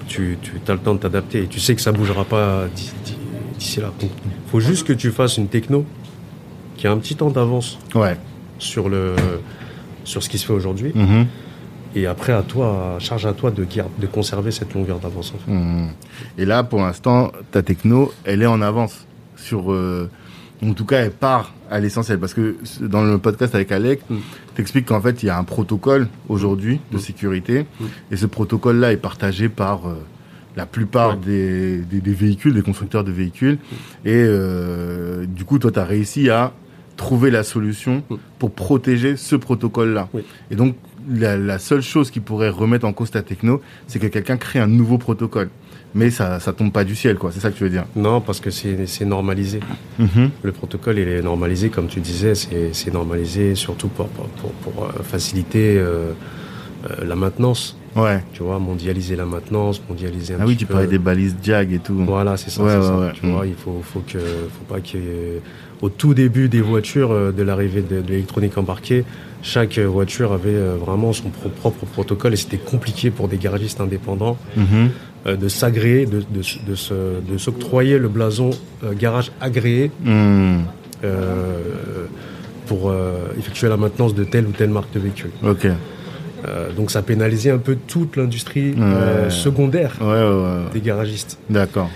Tu, tu as le temps de t'adapter et tu sais que ça bougera pas d'ici là. Il faut juste que tu fasses une techno qui a un petit temps d'avance ouais. sur, le, sur ce qui se fait aujourd'hui. Et après, à toi, charge à toi de, de conserver cette longueur d'avance. Et là, pour l'instant, ta techno, elle est en avance sur. Euh, en tout cas, elle part à l'essentiel. Parce que dans le podcast avec Alec, mmh. t'expliques qu'en fait, il y a un protocole aujourd'hui de mmh. sécurité. Et ce protocole-là est partagé par euh, la plupart des, des, véhicules, des constructeurs de véhicules. Et euh, du coup, toi, tu as réussi à trouver la solution pour protéger ce protocole-là. Et donc, la, seule chose qui pourrait remettre en cause ta techno, c'est que quelqu'un crée un nouveau protocole. Mais ça, ça tombe pas du ciel, quoi. C'est ça que tu veux dire Non, parce que c'est normalisé. Mhm. Le protocole, il est normalisé, comme tu disais, c'est normalisé surtout pour, pour, pour, euh, faciliter euh, euh, la maintenance. Ouais. Tu vois, mondialiser la maintenance, mondialiser un Ah oui, tu parlais des balises JAG et tout. Voilà, c'est ça. Tu vois, il faut, faut que, faut pas qu'il au tout début des voitures, de l'arrivée de, de l'électronique embarquée, chaque voiture avait vraiment son propre protocole et c'était compliqué pour des garagistes indépendants mhm. Euh, de s'agréer, de, de, s'octroyer le blason euh, garage agréé mhm. pour effectuer la maintenance de telle ou telle marque de véhicule. donc ça pénalisait un peu toute l'industrie secondaire des garagistes. D'accord.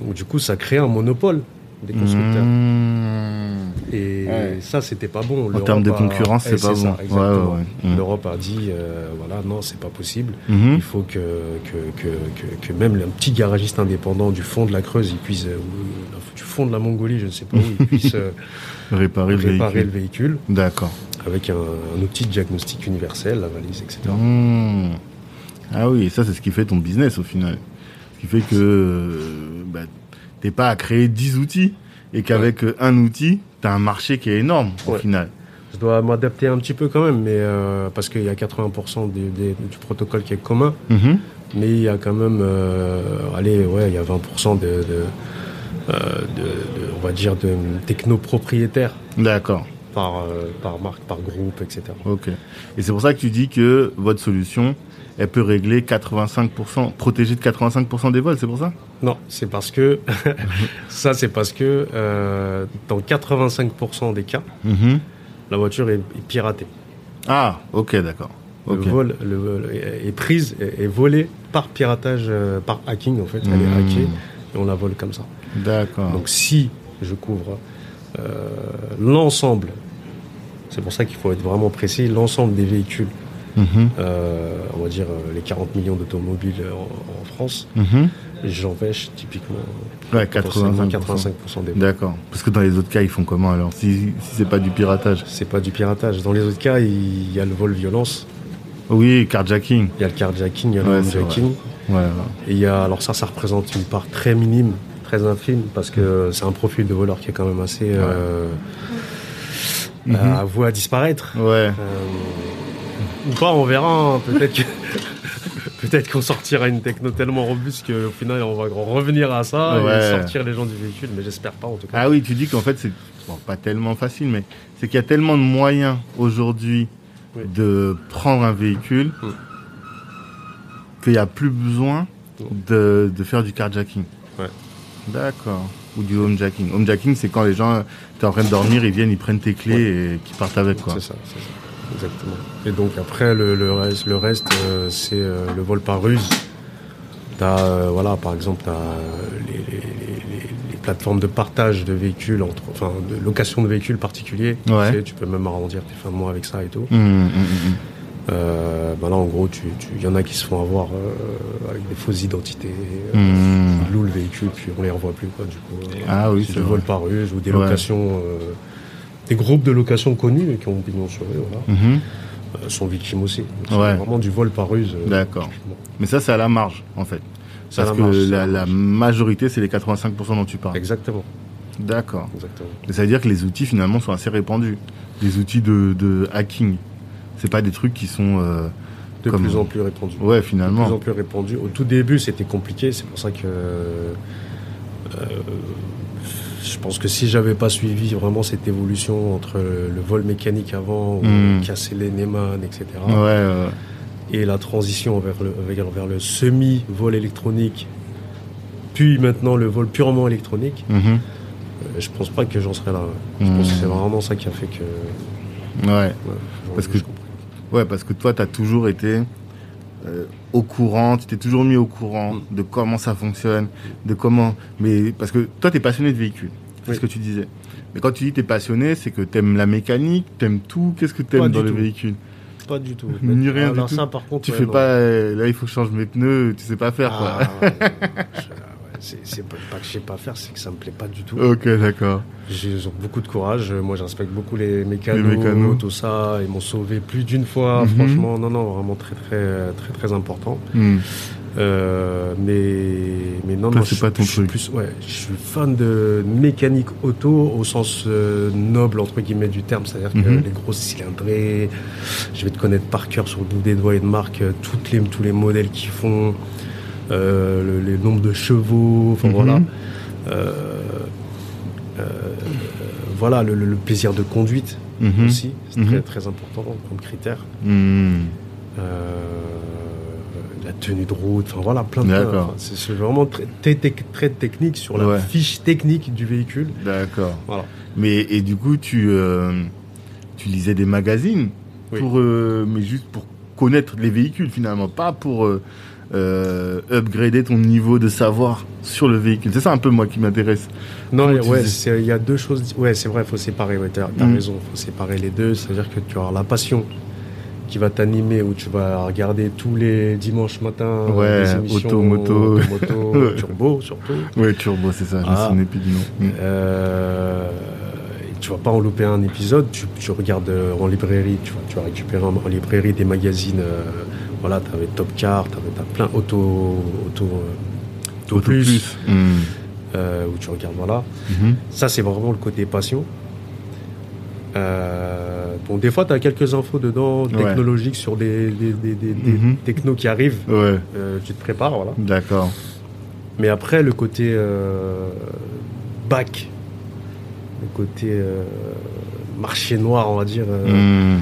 Donc du coup ça crée un monopole des constructeurs. Mmh. Et ça, c'était pas bon. En termes de concurrence, c'est pas bon. Mmh. L'Europe a dit, euh, voilà, non, c'est pas possible. Mmh. Il faut que que, que, que, même un petit garagiste indépendant du fond de la Creuse, il puisse, euh, du fond de la Mongolie, je ne sais pas où, il puisse euh, réparer, le véhicule. Le véhicule D'accord. Avec un, outil de diagnostic universel, la valise, etc. Ah oui, ça, c'est ce qui fait ton business au final. Ce qui fait que bah, t'es pas à créer 10 outils et qu'avec euh, un outil, tu as un marché qui est énorme au final. Je dois m'adapter un petit peu quand même, mais euh, parce qu'il y a 80% du, protocole qui est commun, mhm. mais il y a quand même, euh, allez, ouais, il y a 20% de, de, on va dire, de techno propriétaires. D'accord. Par, par marque, par groupe, etc. Ok. Et c'est pour ça que tu dis que votre solution, elle peut régler 85%, protéger de 85% des vols, c'est pour ça? Non, c'est parce que, ça c'est parce que euh, dans 85% des cas, mhm. la voiture est, piratée. Ah, ok, d'accord. Le vol est prise, est, volée par piratage, euh, par hacking en fait. Elle est mhm. hackée et on la vole comme ça. D'accord. Donc si je couvre euh, l'ensemble, c'est pour ça qu'il faut être vraiment précis, l'ensemble des véhicules Mhm. Euh, on va dire euh, les 40 millions d'automobiles en, France, mhm. j'empêche typiquement 85%, des D'accord. Parce que dans les autres cas, ils font comment alors Si, si c'est pas du piratage? C'est pas du piratage. Dans les autres cas, il y a le vol violence. Oui, carjacking. Il y a le carjacking, il y a le hijacking. Et il y a, alors ça, ça représente une part très minime, très infime, parce que c'est un profil de voleur qui est quand même assez euh, mhm. à voie à disparaître. Ouais. Ou pas, on verra. Hein. Peut-être que. Peut-être qu'on sortira une techno tellement robuste qu'au final on va revenir à ça et sortir les gens du véhicule, mais j'espère pas en tout cas. Ah oui, tu dis qu'en fait c'est pas tellement facile, mais c'est qu'il y a tellement de moyens aujourd'hui de prendre un véhicule qu'il n'y a plus besoin de, de faire du carjacking. Ouais. D'accord. Ou du homejacking. Homejacking, c'est quand les gens, tu es en train de dormir, ils viennent, ils prennent tes clés et qui partent avec. quoi. C'est ça, c'est ça. Exactement. Et donc après, le, le reste, le reste euh, c'est euh, le vol par ruse. T'as, euh, voilà, par exemple, tu as les, les- les- les plateformes de partage de véhicules, entre, enfin de location de véhicules particuliers. Ouais. Tu, sais, tu peux même arrondir tes fins de mois avec ça et tout. Euh, bah là, en gros, tu, tu, y en a qui se font avoir euh, avec des fausses identités. euh. Ils louent le véhicule, puis on les revoit plus, quoi, du coup. Ah oui, c'est vrai. vol par ruse ou des Ouais. locations, des groupes de locations connus et qui ont pignon sur eux, voilà, Mhm. euh, sont victimes aussi. C'est Ouais. vraiment du vol par ruse. euh, D'accord. Mais ça, c'est à la marge, en fait. Parce la que marge, la, la majorité, c'est les 85% dont tu parles. Exactement, D'accord. exactement. Et ça veut dire que les outils, finalement, sont assez répandus. Les outils de, de hacking. C'est pas des trucs qui sont. euh, De Comme- plus en plus répandu. Ouais, De plus finalement. en plus répandu. Au tout début, c'était compliqué. C'est pour ça que euh, je pense que si j'avais pas suivi vraiment cette évolution entre le, vol mécanique avant, où Mm. on cassait les Neyman, etc., Ouais, ouais. et la transition vers le, vers, le semi-vol électronique, puis maintenant le vol purement électronique, euh, je pense pas que j'en serais là. Je pense que c'est vraiment ça qui a fait que. Ouais. ouais, Parce je que- comprends. Ouais, parce que toi, tu as toujours été euh, au courant, tu t'es toujours mis au courant Mm. de comment ça fonctionne, de comment. Mais parce que toi, tu es passionné de véhicules, c'est Oui. ce que tu disais. Mais quand tu dis tu es passionné, c'est que tu aimes la mécanique, tu aimes tout. Qu'est-ce que tu Pas aimes du dans le véhicule Pas du tout. Ni rien Alors du ça, tout. par contre, Tu ouais, fais pas. euh, là, il faut que je change mes pneus, tu sais pas faire quoi. Ah, ouais, je- ouais, c'est pas, pas que je sais pas faire, c'est que ça me plaît pas du tout. ok, d'accord. J'ai ils ont beaucoup de courage. Moi, je respecte beaucoup les mécanos, Les mécanos. tout ça. Ils m'ont sauvé plus d'une fois. Mhm. Franchement, non, non, vraiment très, très, très, très important. Hmm. Euh, mais, mais non, non, c'est je, pas ton je suis truc. plus, ouais, je suis fan de mécanique auto au sens euh, noble entre guillemets du terme, c'est-à-dire que Mhm. les grosses cylindrées, je vais te connaître par cœur sur le bout des doigts et de marque euh, toutes les, tous les modèles qu'ils font, le- les nombres de chevaux, enfin Mhm. voilà. Euh, euh, voilà le, plaisir de conduite Mhm. aussi, c'est Mhm. très, très important comme critère. Euh, la tenue de route, enfin voilà, plein de enfin, c'est vraiment très, très, tec- très technique sur la Ouais. fiche technique du véhicule. D'accord. Voilà. Mais et du coup, tu euh, tu lisais des magazines Oui. pour euh, mais juste pour connaître les véhicules finalement, pas pour euh, euh, upgrader ton niveau de savoir sur le véhicule. C'est ça un peu moi qui m'intéresse. Non, il y a- ouais, y deux choses. Ouais, c'est vrai, il faut séparer. Ouais, t'as Mhm. raison, il faut séparer les deux. C'est-à-dire que tu auras la passion qui va t'animer, où tu vas regarder tous les dimanches matins Ouais, des émissions auto, moto. moto, turbo surtout. Ouais, turbo, c'est ça. Je me Ah. plus nom. Hmm. Euh, tu vas pas en louper un épisode, tu, tu regardes euh, en librairie, tu vas, tu vas récupérer en, en librairie des magazines, euh, voilà, tu avais Top Car, tu as plein auto, auto, euh, auto, Auto plus, Hmm. euh, où tu regardes, voilà. Mhm. Ça, c'est vraiment le côté passion. Euh, bon, des fois, tu as quelques infos dedans, Ouais. technologiques, sur des, des, des, des- des Mhm. technos qui arrivent. Ouais, Euh, tu te prépares, voilà. d'accord. Mais après, le côté euh, bac, le côté euh, marché noir, on va dire, euh, Hmm.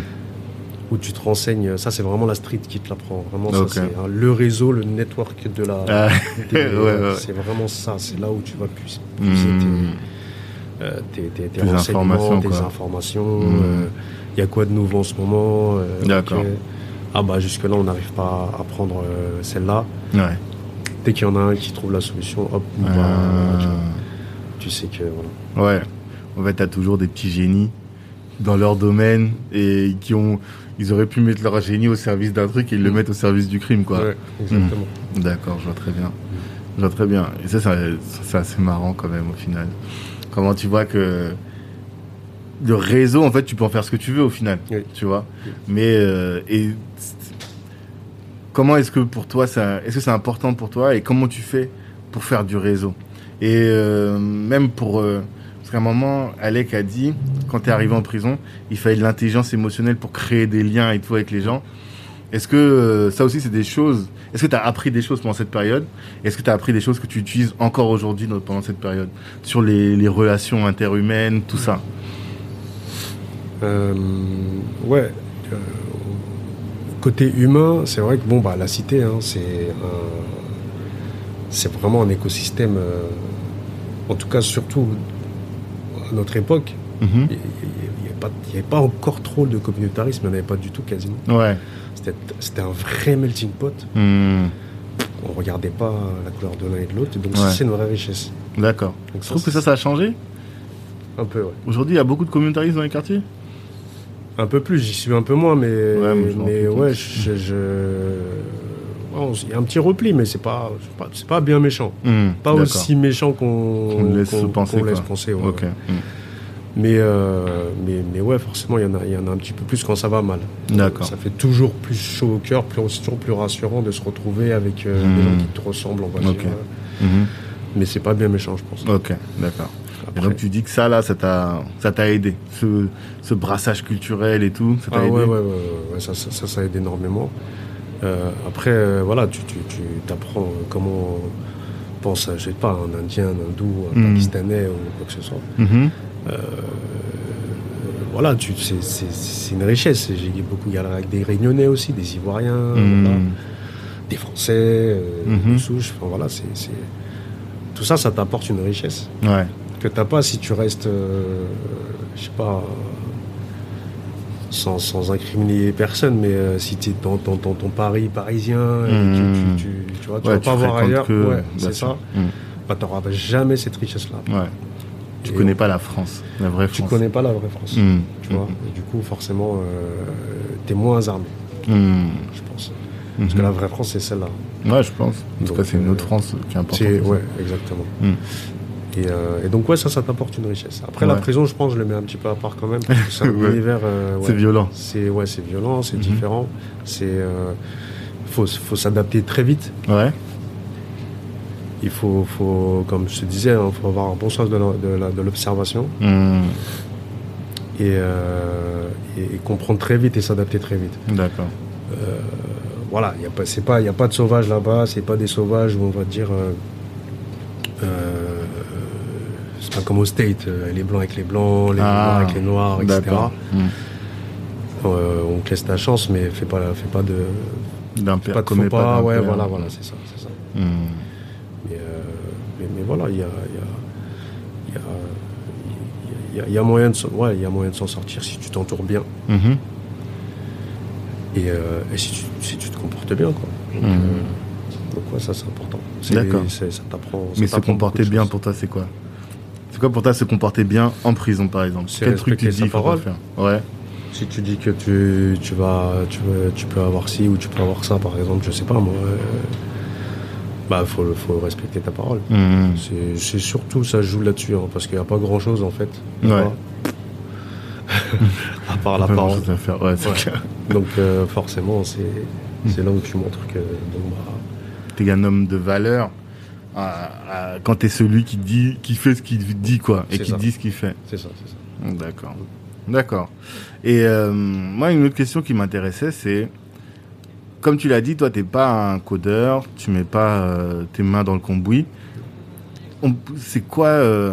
Où tu te renseignes, ça c'est vraiment la street qui te l'apprend. Vraiment, ça c'est hein, le réseau, le network de la. Ah, des- ouais, ouais. C'est vraiment ça, c'est là où tu vas puiser, Hmm. puiser tes, euh, tes, tes- tes Tes renseignements, informations, tes informations. Hmm. Il y a quoi de nouveau en ce moment euh, D'accord. Ah bah jusque-là, on n'arrive pas à prendre euh, celle-là. Ouais. Dès qu'il y en a un qui trouve la solution, hop, on va- Ah. tu, tu sais que voilà. Ouais. En fait, t'as toujours des petits génies dans leur domaine et qui ont, ils auraient pu mettre leur génie au service d'un truc et ils le Mm. mettent au service du crime, quoi. Ouais, exactement. D'accord, je vois très bien. Je vois très bien. Et ça, ça, c'est assez marrant quand même au final. Comment tu vois que le réseau, en fait, tu peux en faire ce que tu veux au final, Oui. tu vois. Oui. Mais euh, et comment est-ce que pour toi, ça, est-ce que c'est important pour toi et comment tu fais pour faire du réseau? Et euh, même pour euh, parce un moment, Alec a dit quand tu es arrivé en prison, il fallait de l'intelligence émotionnelle pour créer des liens et tout avec les gens. Est-ce que euh, ça aussi c'est des choses Est-ce que tu as appris des choses pendant cette période? Est-ce que tu as appris des choses que tu utilises encore aujourd'hui pendant cette période? Sur les, relations interhumaines, tout ça. Euh, ouais, côté humain, c'est vrai que bon, bah, la cité, hein, c'est c'est vraiment un écosystème, euh, en tout cas surtout à notre époque, mhm. il n'y avait, pas encore trop de communautarisme, il n'y en avait pas du tout quasiment. Ouais. C'était un vrai melting pot. Hmm. On ne regardait pas la couleur de l'un et de l'autre, donc c'est une vraie richesse. D'accord. Je trouve que ça, ça a changé? Un peu, ouais. Aujourd'hui, il y a beaucoup de communautarisme dans les quartiers? Un peu plus, j'y suis un peu moins, mais ouais, mais ouais, je, il y a un petit repli, mais c'est pas, c'est pas, bien méchant. Hmm, pas aussi méchant qu'on laisse, penser, laisse penser. Hmm. Mais, euh, mais, mais ouais, forcément, il y, en a, y en a un petit peu plus quand ça va mal. D'accord. Ça fait toujours plus chaud au cœur, plus, toujours plus rassurant de se retrouver avec euh, des gens hmm. qui te ressemblent, on va dire. Mais c'est pas bien méchant, je pense. Ok, d'accord. Et donc tu dis que ça, là, ça t'a, ça t'a aidé, ce, ce, brassage culturel et tout, ça t'a ah, aidé ouais, ouais, ouais, ça, ça, ça, aide énormément. Euh, après, euh, voilà, tu, tu, tu apprends comment on pense, à, je sais pas, un Indien, un Hindou, un mhm. Pakistanais ou quoi que ce soit. Mhm. Euh, voilà, tu, c'est, c'est, une richesse. J'ai beaucoup galéré avec des Réunionnais aussi, des Ivoiriens, mhm. des Français, des souches. Enfin, voilà, c'est, tout ça, ça t'apporte une richesse. Ouais que t'as pas si tu restes, euh, je sais pas, sans, sans, incriminer personne, mais euh, si tu es dans, ton Paris parisien, et mmh. tu, tu, vois, tu vas pas voir ailleurs, ouais, c'est ça, mmh. bah, tu n'auras jamais cette richesse-là. Ouais. Tu connais pas la France, la vraie France. Tu connais pas la vraie France, mmh. tu vois. Et du coup, forcément, euh, tu es moins armé, je pense. Parce que la vraie France, c'est celle-là. Ouais, je pense. En tout cas, c'est une autre France qui est importante. Ouais, exactement. Euh, et, donc ouais, ça, ça t'apporte une richesse. Après la prison, je pense, je le mets un petit peu à part quand même. C'est un univers. Euh, c'est violent. C'est ouais, c'est violent, c'est mhm. différent. C'est euh, faut, faut s'adapter très vite. Ouais. Il faut, faut, comme je te disais, il hein, faut avoir un bon sens de l'observation. Mhm. Et, et, comprendre très vite et s'adapter très vite. D'accord. voilà, il n'y a, pas, a pas de sauvages là-bas, c'est pas des sauvages où on va dire c'est pas comme au State, euh, les blancs avec les blancs, les ah, noirs avec les noirs, etc. Hmm. Euh, on te laisse ta chance, mais fais pas, fais pas de. D'impair, pas de pas, ouais, voilà, voilà, c'est ça. Hmm. Mais, mais, voilà, il y a, y, y, il y a moyen de s'en sortir si tu t'entoures bien. Mm-hmm. Et, et si, tu, si, tu, te comportes bien, quoi. Donc, mm. donc ouais, ça c'est important. D'accord. Ça t'apprend. Mais se comporter bien pour toi, c'est quoi? C'est quoi pour toi se comporter bien en prison, par exemple Quel truc tu dis faut faire Ouais. Si tu dis que tu, tu vas, tu, tu peux avoir ci ou tu peux avoir ça, par exemple, je sais pas moi. Euh, bah, faut, faut respecter ta parole. Mmh. C'est surtout ça joue là-dessus, hein, parce qu'il n'y a pas grand-chose en fait. Ouais. à part la parole. À faire. Ouais, Donc euh, forcément, c'est mmh. là où tu montres que bah, t'es un homme de valeur quand tu es celui qui dit, qui fait ce qu'il dit, quoi, et qui dit ce qu'il fait. C'est ça, c'est ça. D'accord. D'accord. Et euh, moi, une autre question qui m'intéressait, c'est, comme tu l'as dit, toi, t'es pas un codeur, tu mets pas euh, tes mains dans le cambouis. C'est quoi euh,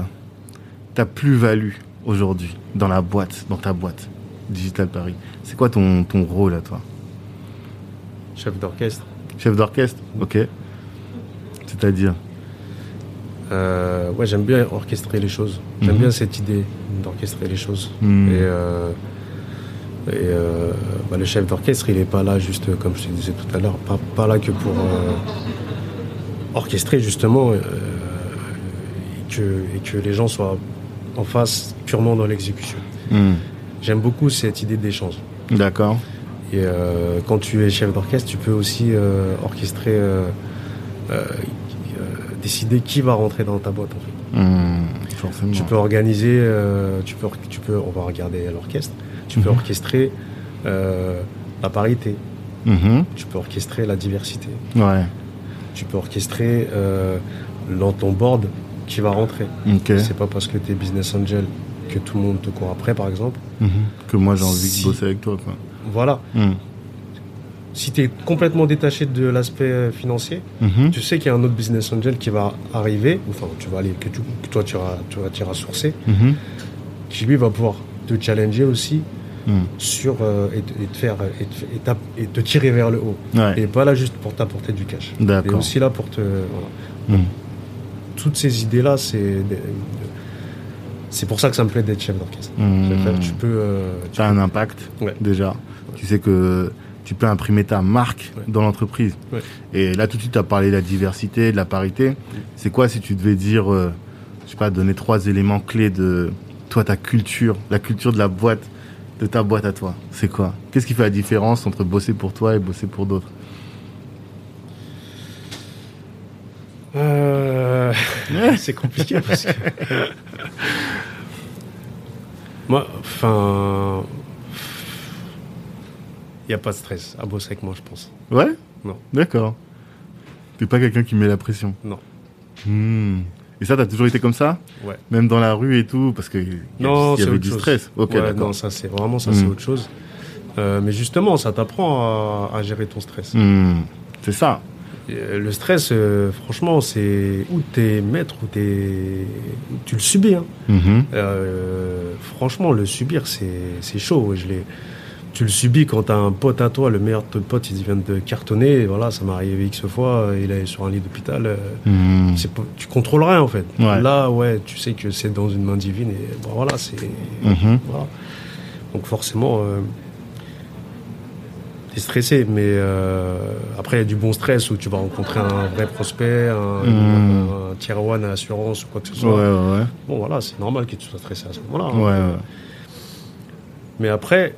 ta plus-value aujourd'hui dans la boîte, dans ta boîte Digital Paris? C'est quoi ton, ton rôle à toi? Chef d'orchestre. Chef d'orchestre, ok. C'est-à-dire? Euh, ouais, j'aime bien orchestrer les choses. J'aime mhm. bien cette idée d'orchestrer les choses. Mhm. Et, euh, et euh, bah, le chef d'orchestre, il n'est pas là juste, comme je te disais tout à l'heure, pas, pas, là que pour orchestrer justement et que, et, que, les gens soient en face purement dans l'exécution. Mhm. J'aime beaucoup cette idée d'échange. D'accord. Et quand tu es chef d'orchestre, tu peux aussi orchestrer décider qui va rentrer dans ta boîte en fait. Mmh, tu peux organiser, euh, tu peux, tu peux, on va regarder l'orchestre. Tu peux mmh. orchestrer euh, la parité. Mmh. Tu peux orchestrer la diversité. Ouais. Tu peux orchestrer euh, dans ton board qui va rentrer. C'est pas parce que tu es business angel que tout le monde te court après, par exemple. Que moi j'ai envie de bosser avec toi. Quoi. Voilà si tu es complètement détaché de l'aspect euh, financier, mhm. tu sais qu'il y a un autre business angel qui va arriver, enfin, tu vas aller, que, toi tu vas, tu vas, sourcer, mhm. qui lui va pouvoir te challenger aussi Hmm. sur euh, et, te- et te faire et te, et t'a- et te tirer vers le haut. Ouais. Et pas là juste pour t'apporter du cash. Et aussi là pour te voilà. Toutes ces idées là, c'est c'est pour ça que ça me plaît d'être chef d'orchestre. Que Tu peux euh, tu Tu as un impact Ouais. déjà. Tu sais que tu peux imprimer ta marque Ouais. dans l'entreprise. Ouais. Et là, tout de suite, tu as parlé de la diversité, de la parité. C'est quoi si tu devais dire, euh, je sais pas, donner trois éléments clés de toi, ta culture, la culture de la boîte, de ta boîte à toi C'est quoi? Qu'est-ce qui fait la différence entre bosser pour toi et bosser pour d'autres? Euh, c'est compliqué parce que. moi, enfin. Il n'y a pas de stress à bosser avec moi, je pense. Ouais? Non. D'accord. T'es pas quelqu'un qui met la pression? Non. Hmm. Et ça, t'as toujours été comme ça? Ouais. Même dans la rue et tout Parce qu'il y, Non, y c'est avait autre du chose. stress. Ok, Ouais, d'accord. non, ça c'est vraiment ça, c'est Mm. autre chose. Euh, mais justement, ça t'apprend à, à gérer ton stress. Hmm. C'est ça. Euh, Le stress, euh, franchement, c'est où t'es maître ou t'es, tu le subis. hein. Mhm. Euh, franchement, le subir, c'est c'est chaud. Je l'ai. Tu le subis quand t'as un pote à toi, le meilleur de tes potes, il vient de cartonner. Voilà, ça m'est arrivé X fois. Il est sur un lit d'hôpital. euh, Hmm. tu contrôles rien en fait. Ouais. Là, ouais, tu sais que c'est dans une main divine et bon, voilà, c'est. Mhm. Voilà. Donc forcément, euh, t'es stressé, mais euh, après il y a du bon stress où tu vas rencontrer un vrai prospect, un, un tier one à assurance ou quoi que ce soit. ouais, ouais. Bon voilà, c'est normal que tu sois stressé à ce moment-là. hein. Mais après,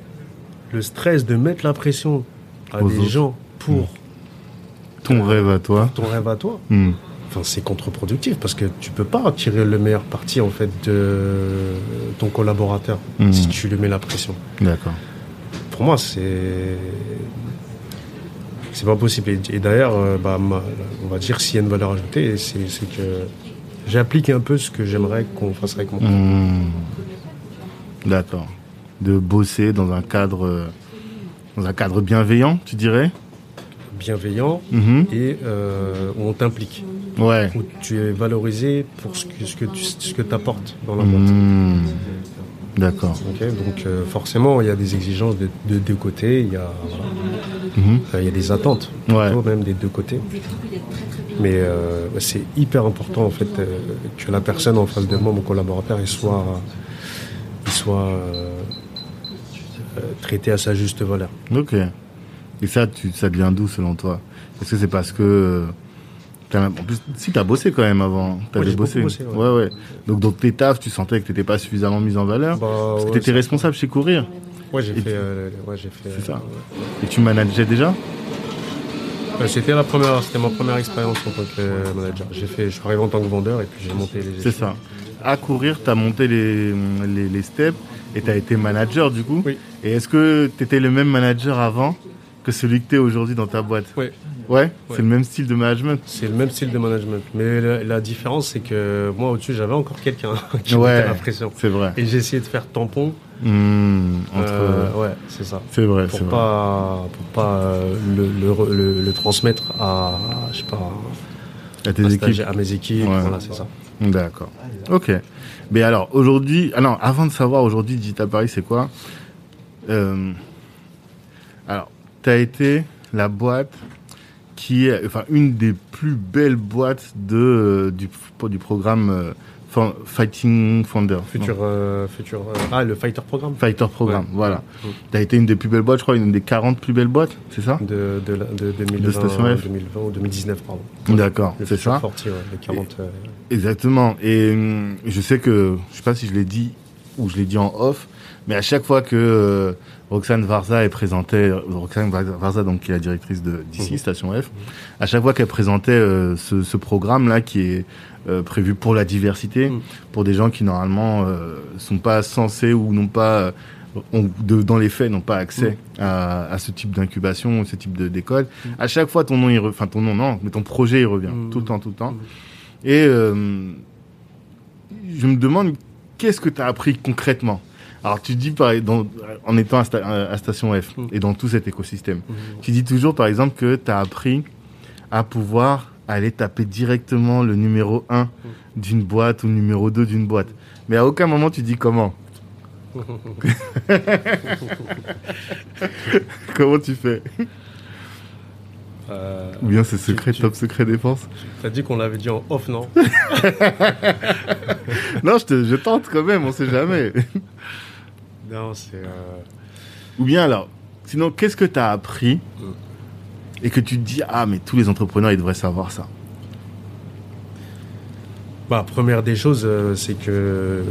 le stress de mettre la pression à Aux des autres. gens pour Ton rêve à toi. ton rêve à toi, enfin c'est contre-productif parce que tu peux pas tirer le meilleur parti en fait de ton collaborateur Mhm. si tu lui mets la pression. D'accord. pour moi, c'est. C'est pas possible. Et, d'ailleurs, euh, bah, on va dire s'il y a une valeur ajoutée, c'est que j'applique un peu ce que j'aimerais qu'on fasse avec mon Hmm. D'accord. De bosser dans un cadre, dans un cadre bienveillant, tu dirais bienveillant Mhm. et euh, où on t'implique, Ouais. où tu es valorisé pour ce que, ce que tu ce que apportes dans la boîte. Hmm. D'accord. Donc euh, forcément, il y a des exigences de, de deux côtés, il y a, voilà, Mhm. euh, il y a des attentes, Ouais. même des deux côtés. Mais euh, c'est hyper important en fait que la personne en face de moi, mon collaborateur, il soit, il soit traité à sa juste valeur. Ok. Et ça, tu, ça devient d'où selon toi? Est-ce que c'est parce que euh, t'as- en plus, si t'as bossé quand même avant, t'avais beaucoup bossé. bossé, ouais. ouais, ouais. Donc dans tes tafs, tu sentais que t'étais pas suffisamment mis en valeur. Bah, parce que ouais, t'étais ça- responsable chez Courir Ouais, j'ai fait. tu- euh, ouais, j'ai fait. C'est ça. euh, et tu manageais déjà? Euh, C'était la première, c'était ma première expérience en tant que euh, manager. J'ai fait, je suis arrivé en tant que vendeur et puis j'ai monté les. C'est ça. À courir, tu as monté les, les, les steps et tu as été manager du coup. Oui. Et est-ce que tu étais le même manager avant que celui que tu es aujourd'hui dans ta boîte Oui, Ouais, c'est le même style de management. c'est le même style de management. Mais la, la différence, c'est que moi au-dessus, j'avais encore quelqu'un qui Ouais. mettait la pression. C'est vrai. Et j'ai essayé de faire tampon. Hmm, entre... Euh, ouais, c'est ça. C'est vrai, Pour c'est vrai. pas, pour pas euh, le, le, re- le- le transmettre à, je sais pas, À tes équipes. à mes équipes. Ouais. Voilà, c'est ça. D'accord. Ok. Mais alors, aujourd'hui, ah non, avant de savoir aujourd'hui Digital Paris, c'est quoi euh, Alors, tu as été la boîte qui est, enfin, une des plus belles boîtes de, euh, du, du programme Fighting Founder. Futur, euh, futur, euh, ah, le fighter programme. Fighter Programme, Ouais. voilà. Mm. Tu as été une des plus belles boîtes, je crois, une des 40 plus belles boîtes, c'est ça? De, de, de 2020, De Station F. 2020 ou 2019, pardon. D'accord, c'est ça. Forti, ouais, les 40. euh, Exactement. Et hum, je sais que, je sais pas si je l'ai dit ou je l'ai dit en off, mais à chaque fois que euh, Roxane Varza est présentée, Roxane Varza, donc qui est la directrice de d'ici Mhm. Station F, à chaque fois qu'elle présentait euh, ce, ce programme-là qui est euh, prévu pour la diversité, Mhm. pour des gens qui normalement euh, sont pas censés ou n'ont pas euh, ont- de- dans les faits n'ont pas accès à, à ce type d'incubation, ce type d'école. À chaque fois ton nom, il enfin ton nom non, mais ton projet il revient Mhm. tout le temps, tout le temps. Et je me demande qu'est-ce que tu as appris concrètement. Alors tu dis par, dans, en étant à, sta- à Station F Mm. et dans tout cet écosystème, Mhm. tu dis toujours par exemple que tu as appris à pouvoir aller taper directement le numéro 1 d'une boîte ou le numéro 2 d'une boîte. Mais à aucun moment tu dis comment. Comment tu fais? Euh, Ou bien c'est secret, tu- top secret défense? T'as dit qu'on l'avait dit en off, non? Non, je, te, je tente quand même, on sait jamais. Non, c'est. euh, Ou bien alors, sinon, qu'est-ce que tu as appris Mm. et que tu te dis, ah, mais tous les entrepreneurs, ils devraient savoir ça? Bah, première des choses, euh, c'est que euh,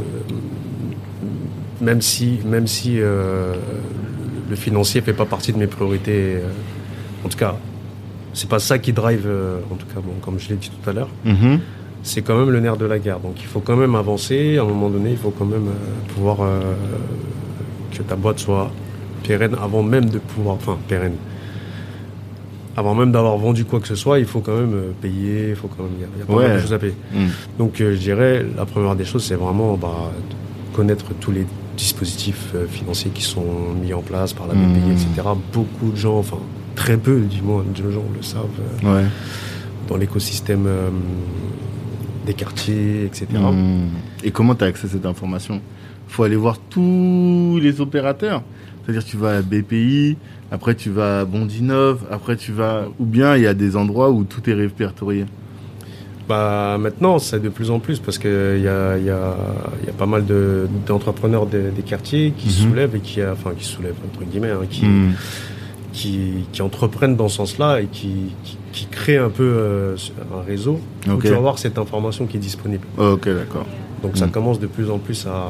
même si, même si euh, le financier fait pas partie de mes priorités, euh, en tout cas, c'est pas ça qui drive, euh, en tout cas, bon, comme je l'ai dit tout à l'heure, Mhm. c'est quand même le nerf de la guerre. Donc il faut quand même avancer. À un moment donné, il faut quand même euh, pouvoir euh, que ta boîte soit pérenne avant même de pouvoir, enfin pérenne. Avant même d'avoir vendu quoi que ce soit, il faut quand même euh, payer, il faut quand même, il y a- pas Ouais. mal de choses à payer. Mm. Donc euh, je dirais, la première des choses, c'est vraiment bah, connaître tous les dispositifs euh, financiers qui sont mis en place par la BPI, Mhm. etc. Beaucoup de gens, enfin très peu du moins de gens le savent, euh, Ouais. dans l'écosystème des quartiers, etc. Mm. Et comment tu as accès à cette information? Faut aller voir tous les opérateurs. C'est-à-dire tu vas à BPI, après tu vas à Bondinov, après tu vas... Ou bien il y a des endroits où tout est répertorié. Bah, maintenant, c'est de plus en plus parce qu'il y a, y, a, y a pas mal de- d'entrepreneurs des, des quartiers qui se Mhm. soulèvent et qui, enfin, qui se soulèvent, entre guillemets, hein, qui, Mm. qui, qui entreprennent dans ce sens-là et qui, qui, qui créent un peu euh, un réseau où Ok. tu vas avoir cette information qui est disponible. Ok, d'accord. Donc ça Mhm. commence de plus en plus à,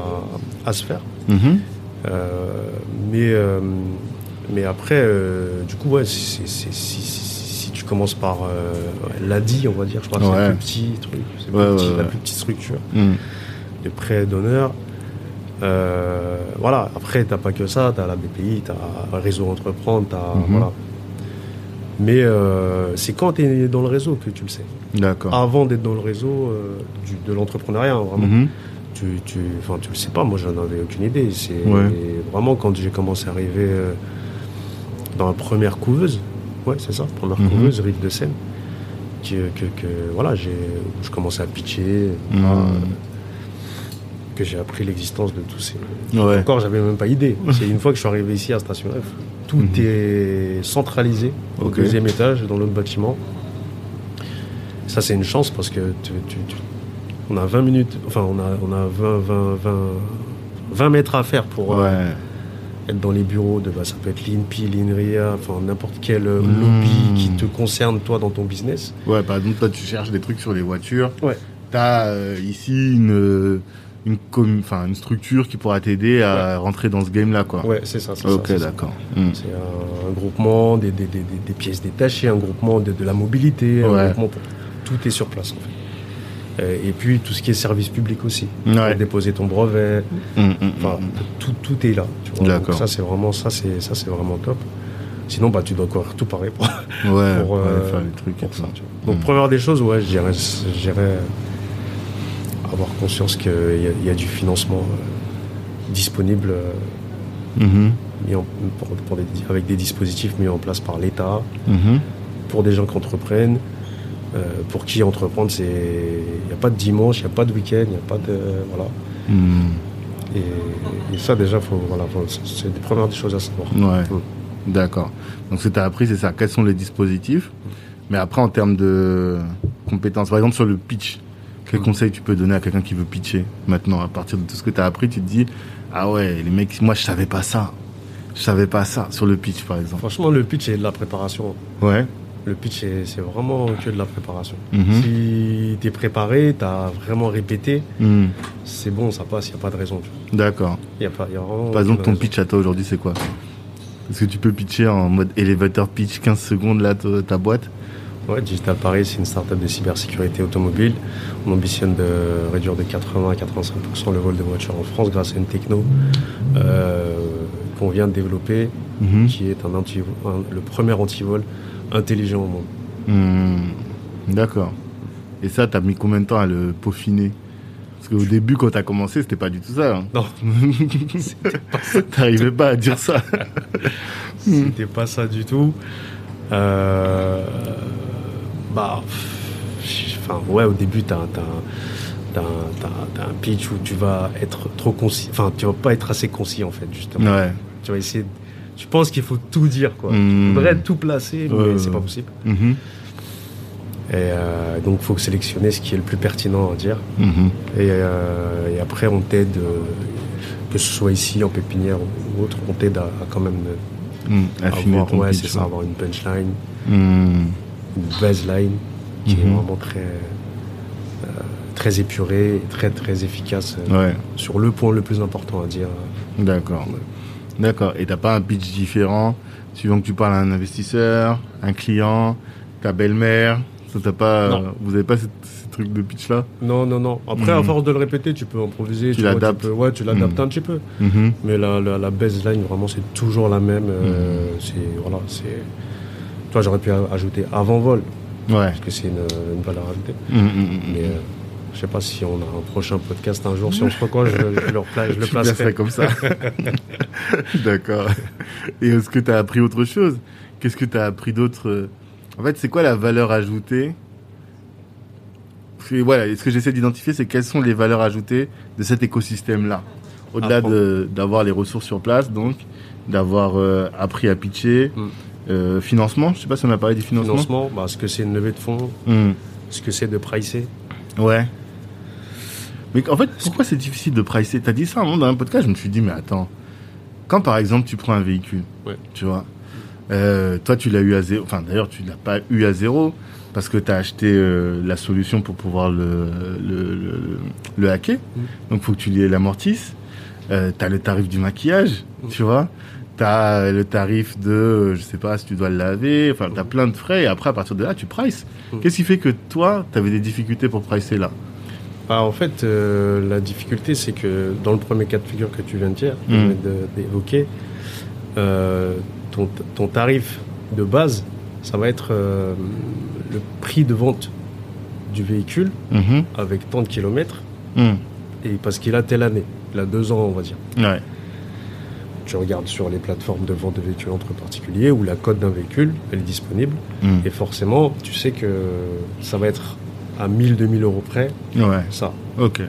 à se faire. Mhm. Euh, mais, euh, mais après, euh, du coup, ouais, c'est- c'est- si, tu commences par l'ADI, on va dire, je crois que c'est le plus petit truc, c'est la plus petite structure Mm. de prêt d'honneur. Euh, voilà, après, t'as pas que ça, t'as la BPI, t'as un réseau entreprendre, t'as. Mhm. Voilà. Mais euh, c'est quand tu es dans le réseau que tu le sais? Avant d'être dans le réseau euh, du- de l'entrepreneuriat, hein, vraiment Mhm. tu, tu, enfin, tu le sais pas, moi j'en avais aucune idée. C'est Ouais. vraiment quand j'ai commencé à arriver euh, dans la première couveuse, ouais, c'est ça, première Mhm. couveuse, Rive de Seine, que, que, que, voilà, j'ai, je commençais à pitcher, Mhm. euh, que j'ai appris l'existence de tous ces. Ouais. Encore, j'avais même pas idée. C'est une fois que je suis arrivé ici à Station F, tout est centralisé au deuxième étage, dans l'autre bâtiment. Ça, c'est une chance parce que tu- tu- tu- on a 20 minutes, enfin, on a, on a 20, 20, 20, 20 mètres à faire pour euh, être dans les bureaux de, bah, ça peut être l'INPI, l'INRIA, enfin, n'importe quel euh, Mhm. lobby qui te concerne, toi, dans ton business. Ouais, par exemple, toi, tu cherches des trucs sur les voitures. Ouais. T'as euh, ici une, une, com- une structure qui pourra t'aider à rentrer dans ce game-là, quoi. Ouais, c'est ça. c'est Ok, ça, c'est ça. d'accord. Mm. C'est un, un groupement, des, des, des, pièces détachées, un groupement de, de la mobilité, un Ouais. groupement pour- tout est sur place en fait. Euh, Et puis tout ce qui est service public aussi. Ouais. Déposer ton brevet, Mm, mm, enfin mm. tout, tout est là. tu vois. D'accord. Donc ça c'est vraiment ça c'est ça c'est vraiment top. Sinon bah tu dois courir tout pareil pour, Ouais, pour, pour aller euh, faire les trucs pour tout ça. ça. tu vois. Donc première des choses ouais je dirais avoir conscience qu'il y, y a du financement euh, disponible Mhm. mis en- pour- pour des- avec des dispositifs mis en place par l'État. Mhm. pour des gens qui entreprennent. Euh, pour qui entreprendre, c'est il n'y a pas de dimanche, il n'y a pas de week-end, il n'y a pas de voilà. Mm. Et, et ça déjà, faut voilà, c'est- des premières des choses à savoir. Ouais. Mm. D'accord. Donc, ce que tu as appris, c'est ça. Quels sont les dispositifs? Mais après, en termes de compétences, par exemple, sur le pitch, quel Mm. conseil tu peux donner à quelqu'un qui veut pitcher maintenant? À partir de tout ce que tu as appris, tu te dis Ah ouais, les mecs, moi, je savais pas ça. Je savais pas ça sur le pitch, par exemple. Franchement, le pitch c'est de la préparation. Ouais. Le pitch c'est vraiment que de la préparation. Mhm. Si tu es préparé, tu as vraiment répété, Mm. c'est bon, ça passe, il n'y a pas de raison. D'accord. Il y a pas, il y a vraiment Par exemple, ton raison. pitch à toi aujourd'hui, c'est quoi? Est-ce que tu peux pitcher en mode elevator pitch 15 secondes là, ta ta boîte? Ouais, Digital Paris, c'est une startup de cybersécurité automobile. On ambitionne de réduire de 80 à 85% le vol de voitures en France grâce à une techno euh, qu'on vient de développer, Mhm. qui est un anti un- le premier antivol intelligent au monde. Hmm, D'accord. Et ça, t'as mis combien de temps à le peaufiner? Parce qu'au début, quand t'as commencé, c'était pas du tout ça. hein. Non, T'arrivais pas à dire ça. c'était pas ça du tout. Euh, bah, enfin, ouais, au début, t'as t'as un, un, pitch où tu vas être trop concis, enfin tu vas pas être assez concis en fait justement. Ouais. Tu vas essayer, tu penses qu'il faut tout dire quoi. Tu voudrais tout placer, mais Ouais, c'est pas possible. Mhm. Et euh, donc faut sélectionner ce qui est le plus pertinent à dire. Mhm. Et, euh, et après on t'aide, euh, que ce soit ici en pépinière ou autre, on t'aide à, à quand même. Affiner avoir, ouais, c'est ça, avoir une punchline, Mhm. une baseline qui est Mhm. vraiment très euh, très épurée et très très efficace euh, sur le point le plus important à dire. d'accord. D'accord. Et t'as pas un pitch différent suivant que tu parles à un investisseur, un client, ta belle-mère. Ça, t'as pas, Non. vous avez pas ces, ces trucs de pitch là Non, non, non. Après, à force de le répéter, tu peux improviser. Tu vois, l'adaptes. peux- Ouais, tu l'adaptes Mhm. un petit peu. Mhm. Mais la, la, la baseline, vraiment, c'est toujours la même. euh, C'est voilà, c'est. Toi, j'aurais pu ajouter avant vol Ouais. parce que c'est une, une valeur ajoutée. Mais euh, je sais pas si on a un prochain podcast un jour, si on se recolle, je, je le, repla- je le placerai. comme ça. D'accord. Et est-ce que tu as appris autre chose? Qu'est-ce que tu as appris d'autre? En fait, c'est quoi la valeur ajoutée? Que, Voilà, et ce que j'essaie d'identifier, c'est quelles sont les valeurs ajoutées de cet écosystème-là. Au-delà Ah, de- d'avoir les ressources sur place, donc, d'avoir euh, appris à pitcher, Mm. euh, financement, je sais pas si on a parlé du financement. Financement, bah, ce que c'est une levée de fonds, Mm. ce que c'est de pricer. Ouais. Mais en fait, pourquoi c'est difficile de pricer? T'as dit ça un moment dans un podcast, je me suis dit, mais attends. Quand par exemple tu prends un véhicule, Ouais. tu vois, euh, toi tu l'as eu à zéro, enfin d'ailleurs tu l'as pas eu à zéro parce que tu as acheté euh, la solution pour pouvoir le, le, le, le hacker. Mm. Donc faut que tu l'amortisses. Euh, tu as le tarif du maquillage, Mm. tu vois. Tu as le tarif de, je sais pas, si tu dois le laver, enfin tu as plein de frais et après à partir de là tu prices. Mm. Qu'est-ce qui fait que toi, tu avais des difficultés pour pricer là? Bah, en fait, euh, la difficulté, c'est que dans le premier cas de figure que tu viens de dire, Mm. d'évoquer, euh, ton, ton tarif de base, ça va être euh, le prix de vente du véhicule Mhm. avec tant de kilomètres, Mm. et parce qu'il a telle année, il a deux ans, on va dire. Ouais. Tu regardes sur les plateformes de vente de véhicules entre particuliers où la cote d'un véhicule, elle est disponible, Mm. et forcément, tu sais que ça va être à 1000, 2000 euros près, Ouais. ça. Ok.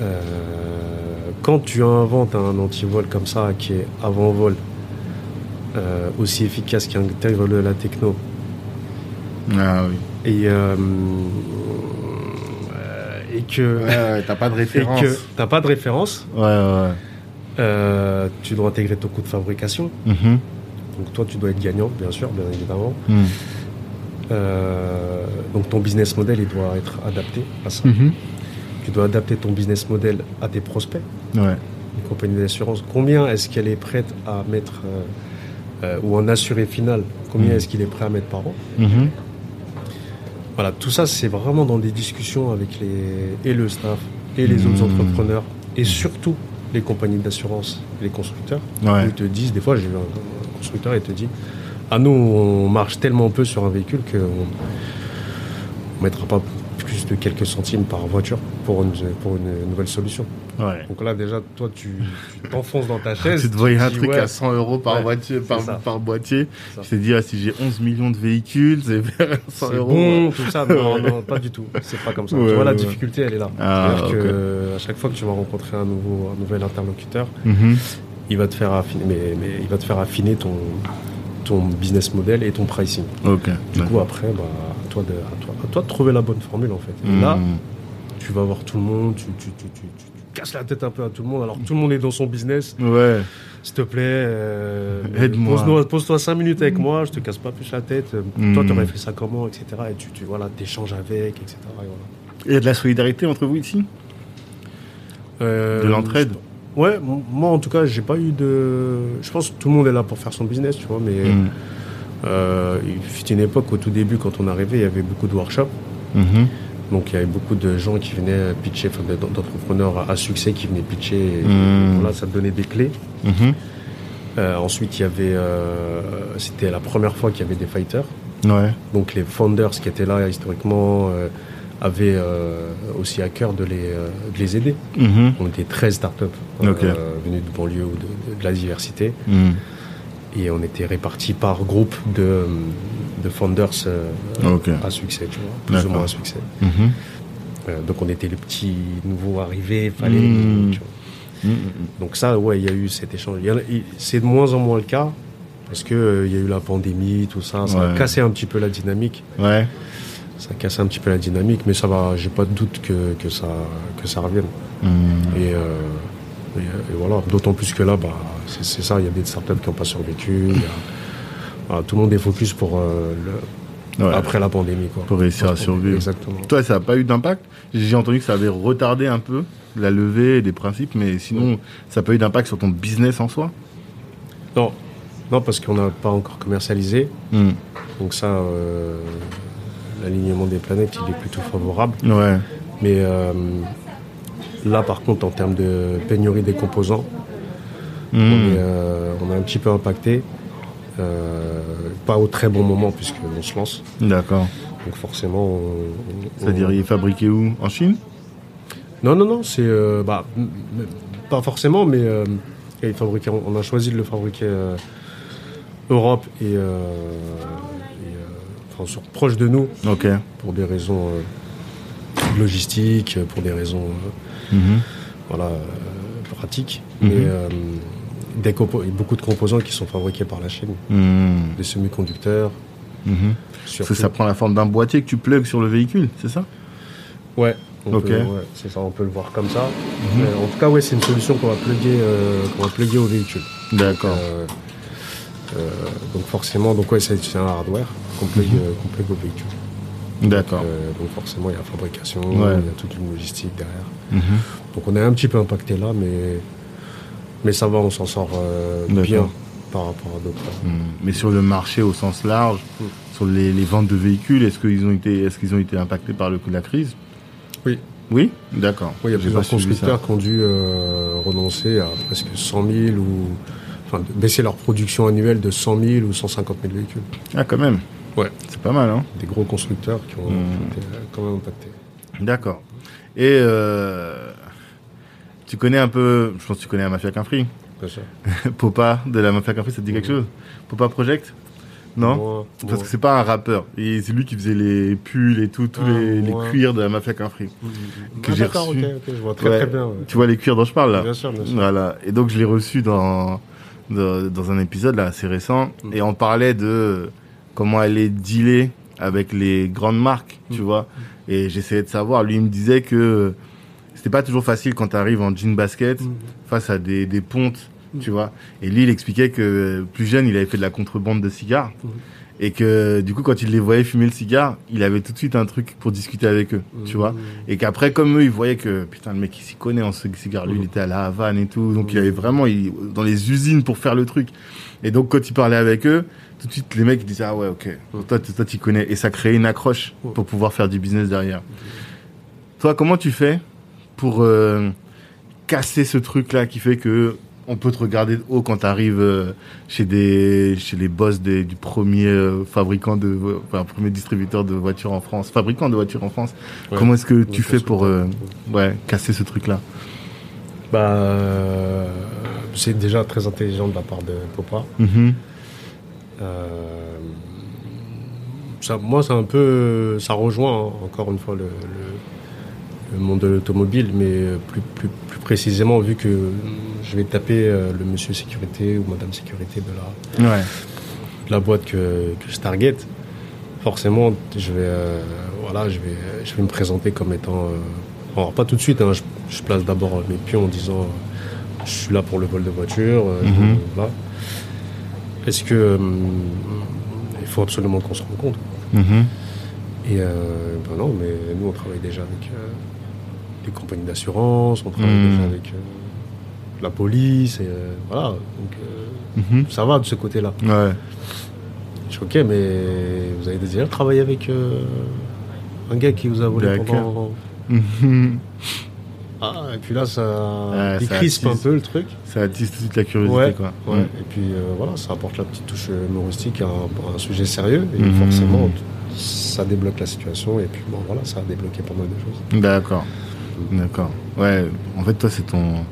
Euh, quand tu inventes un antivol comme ça, qui est avant-vol, euh, aussi efficace, qui intègre le- la techno, Ah oui. et, euh, et que Ouais, ouais, t'as pas de et référence. que t'as pas de référence, Ouais, ouais. tu dois intégrer ton coût de fabrication. Mhm. Donc toi, tu dois être gagnant, bien sûr, bien évidemment. Mm. Euh, donc ton business model, il doit être adapté à ça. Mhm. Tu dois adapter ton business model à tes prospects. Ouais. une compagnie d'assurance, combien est-ce qu'elle est prête à mettre, euh, euh, ou un assuré final, combien Mhm. est-ce qu'il est prêt à mettre par an Mhm. Voilà, tout ça, c'est vraiment dans des discussions avec les, et le staff, et les autres entrepreneurs, et surtout les compagnies d'assurance, les constructeurs. Ouais. Ils te disent, des fois, j'ai vu un constructeur, il te dit Ah, nous, on marche tellement peu sur un véhicule qu'on ne mettra pas plus de quelques centimes par voiture pour une, pour une nouvelle solution. Ouais. Donc là, déjà, toi, tu t'enfonces dans ta chaise. Tu te voyais un dis, truc ouais, à 100 euros par, Ouais, voiture, par, boîtier. Tu t'es dit, ah, si j'ai 11 millions de véhicules, c'est vers 100 c'est euros. bon, tout ça. Non, non, pas du tout. C'est pas comme ça. Tu vois, la difficulté, elle est là. Ah, C'est-à-dire que à chaque fois que tu vas rencontrer un, nouveau, un nouvel interlocuteur, Mhm. il va te faire affiner, mais, mais il va te faire affiner ton, ton business model et ton pricing. Ok. Du coup, après, bah, à, toi de, à, toi, à toi de trouver la bonne formule, en fait. Et là, tu vas voir tout le monde, tu, tu, tu, tu, casses la tête un peu à tout le monde, alors que tout le monde est dans son business. Ouais. S'il te plaît, euh, Pose-toi 5 minutes avec moi, je te casse pas plus la tête. Mhm. Toi, tu aurais fait ça comment, etc. Et tu, tu voilà, t'échanges avec, etc. et voilà. Il y a de la solidarité entre vous ici? Euh, De l'entraide? Ouais, moi en tout cas, j'ai pas eu de. Je pense que tout le monde est là pour faire son business, tu vois, mais Mhm. euh, il fut une époque, au tout début, quand on arrivait, il y avait beaucoup de workshops. Mhm. Donc il y avait beaucoup de gens qui venaient pitcher, enfin d'entrepreneurs à succès qui venaient pitcher. et Mhm. Voilà, ça donnait des clés. Mhm. Euh, ensuite, il y avait. euh, C'était la première fois qu'il y avait des fighters. Ouais. Donc les founders qui étaient là historiquement avaient euh, aussi à cœur de les, euh, de les aider. Mhm. On était 13 startups euh, Ok. venues de banlieue ou de, de- de la diversité. Mhm. Et on était répartis par groupe de, de founders à succès, tu vois, plus ou moins à succès. Mhm. Donc on était les petits nouveaux arrivés, fallait les nouveaux, tu vois. Donc ça, ouais, il y a eu cet échange. C'est de moins en moins le cas parce que euh, il y a eu la pandémie, tout ça, ça Ouais. a cassé un petit peu la dynamique. Ouais. Ça a cassé un petit peu la dynamique, mais ça va. J'ai pas de doute que, que ça que ça revienne. Mm. Et, euh, et, et voilà. D'autant plus que là, bah, c'est ça. Il y a des startups qui n'ont pas survécu. il y a- voilà, tout le monde est focus pour euh, le- Ouais. après la pandémie, quoi. Pour réussir à survivre. Exactement. Toi, ça n'a pas eu d'impact? J'ai entendu que ça avait retardé un peu la levée des principes, mais sinon, ça n'a pas eu d'impact sur ton business en soi? Non, non, parce qu'on n'a pas encore commercialisé. Mm. Donc ça, euh, l'alignement des planètes, il est plutôt favorable. Ouais. Mais euh, là, par contre, en termes de pénurie des composants, Mm. on, est, euh, on est un petit peu impacté. Euh, pas au très bon moment puisqu'on se lance. D'accord. Donc forcément, on- on- C'est-à-dire, il est fabriqué où? En Chine? Non, non, non, c'est bah, pas forcément, mais il est fabriqué- on a choisi de le fabriquer Europe et, et, euh, enfin, sur- proche de nous pour des raisons euh, logistiques, pour des raisons euh, Mhm. voilà, euh, pratiques. Mhm. Mais des beaucoup de composants qui sont fabriqués par la Chine, Mm. des semi-conducteurs. Mhm. Surtout. que ça prend la forme d'un boîtier que tu plugues sur le véhicule, c'est ça? Ouais, c'est ça, on peut le voir comme ça. En tout cas, ouais, c'est une solution qu'on va plugger, euh, qu'on va au véhicule. D'accord. Euh, donc forcément, donc ouais, c'est un hardware Mhm. euh, qu'on plug au véhicule. D'accord. Euh, donc forcément, il y a la fabrication, Ouais. il y a toute une logistique derrière. Mhm. Donc on est un petit peu impacté là, mais mais ça va, on s'en sort euh, bien par rapport à d'autres. Mm. Mais sur le marché au sens large, Mm. sur les, les ventes de véhicules, est-ce qu'ils ont été, est-ce qu'ils ont été impactés par le coup de la crise? Oui. Oui? D'accord. Oui, il y a plusieurs constructeurs qui ont dû euh, renoncer à presque 100 000 ou enfin baisser leur production annuelle de 100 000 ou 150 000 véhicules. Ah, quand même. Ouais. C'est pas mal, hein Des gros constructeurs qui ont, été euh, quand même impactés. D'accord. Et euh, tu connais un peu, je pense que tu connais la Mafia Quinfree. Bien sûr. Popa de la Mafia Quinfree, ça te dit quelque chose? Popa Project? Non? Moi, Parce moi, que c'est pas un rappeur. Et c'est lui qui faisait les pulls et tout, tous Ah, les, cuirs de la Mafia Quinfree. que Ah, j'ai reçu. ok, ok, je vois très Ouais. très bien. ouais. Tu vois les cuirs dont je parle là? Bien sûr, bien sûr. Voilà. Et donc je l'ai reçu dans, dans dans un épisode là assez récent Mm. et on parlait de comment elle est dealée avec les grandes marques, tu Mm. vois. Et j'essayais de savoir. Lui il me disait que c'était pas toujours facile quand tu arrives en jean basket Mm. face à des des pontes, tu vois. Et lui il expliquait que plus jeune il avait fait de la contrebande de cigares. Et que du coup, quand il les voyait fumer le cigare, il avait tout de suite un truc pour discuter avec eux, tu vois. Mm. Et qu'après, comme eux, ils voyaient que, putain, le mec, il s'y connaît en ce cigare. Lui, il était à la Havane et tout. Donc, il avait vraiment, il, dans les usines pour faire le truc. Et donc, quand il parlait avec eux, tout de suite, les mecs, ils disaient, ah ouais, ok. Toi, tu- toi, tu connais. Et ça créait une accroche pour pouvoir faire du business derrière. Toi, comment tu fais pour euh, casser ce truc-là qui fait que on peut te regarder de haut quand tu arrives chez des chez les boss des- du premier euh, fabricant de enfin premier distributeur de voitures en France, fabricant de voitures en France. Ouais. Comment est-ce que tu fais pour euh, ouais, casser ce truc-là? Bah, euh, c'est déjà très intelligent de la part de Popa. Mhm. Euh, ça, moi, c'est un peu, ça rejoint hein, encore une fois le, le- le monde de l'automobile, mais plus, plus, plus précisément vu que je vais taper euh, le monsieur sécurité ou madame sécurité de la, Ouais. de la boîte que, que je target. Forcément, je vais, euh, voilà, je vais, je vais me présenter comme étant, euh, alors pas tout de suite, hein, je, je place d'abord mes pions en disant, je suis là pour le vol de voiture, euh, Mhm. voilà. Est-ce que il faut absolument qu'on se rencontre Mhm. Et euh, ben non, mais nous on travaille déjà avec euh, des compagnies d'assurance, on travaille Mhm. déjà avec euh, la police, et euh, voilà. Donc euh, Mhm. ça va de ce côté-là. Ouais. Je suis ok, mais vous avez déjà travaillé avec un gars qui vous a volé pendant. Mhm. Ah, et puis là, ça ça crispe un peu le truc. Ça attise tout de suite la curiosité Ouais, quoi. ouais. Et puis euh, voilà, ça apporte la petite touche humoristique à un, à un sujet sérieux. Et Mhm. forcément, ça débloque la situation. Et puis bon, voilà, ça a débloqué pas mal de choses. D'accord. D'accord. Ouais, en fait toi c'est ton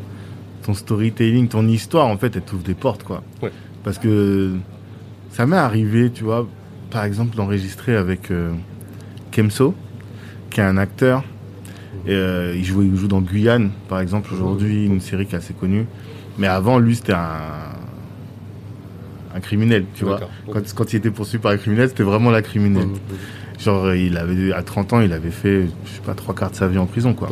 ton storytelling, ton histoire en fait, elle t'ouvre des portes quoi. Ouais. Parce que ça m'est arrivé, tu vois, par exemple d'enregistrer avec euh, Kemso, qui est un acteur Et, euh, il, joue, il joue dans Guyane, par exemple, aujourd'hui, une série qui est assez connue. Mais avant, lui, c'était un, un criminel, tu vois. Quand, quand il était poursuivi par un criminel, c'était vraiment la criminelle. Genre, il avait, à 30 ans, il avait fait, je sais pas, trois quarts de sa vie en prison, quoi.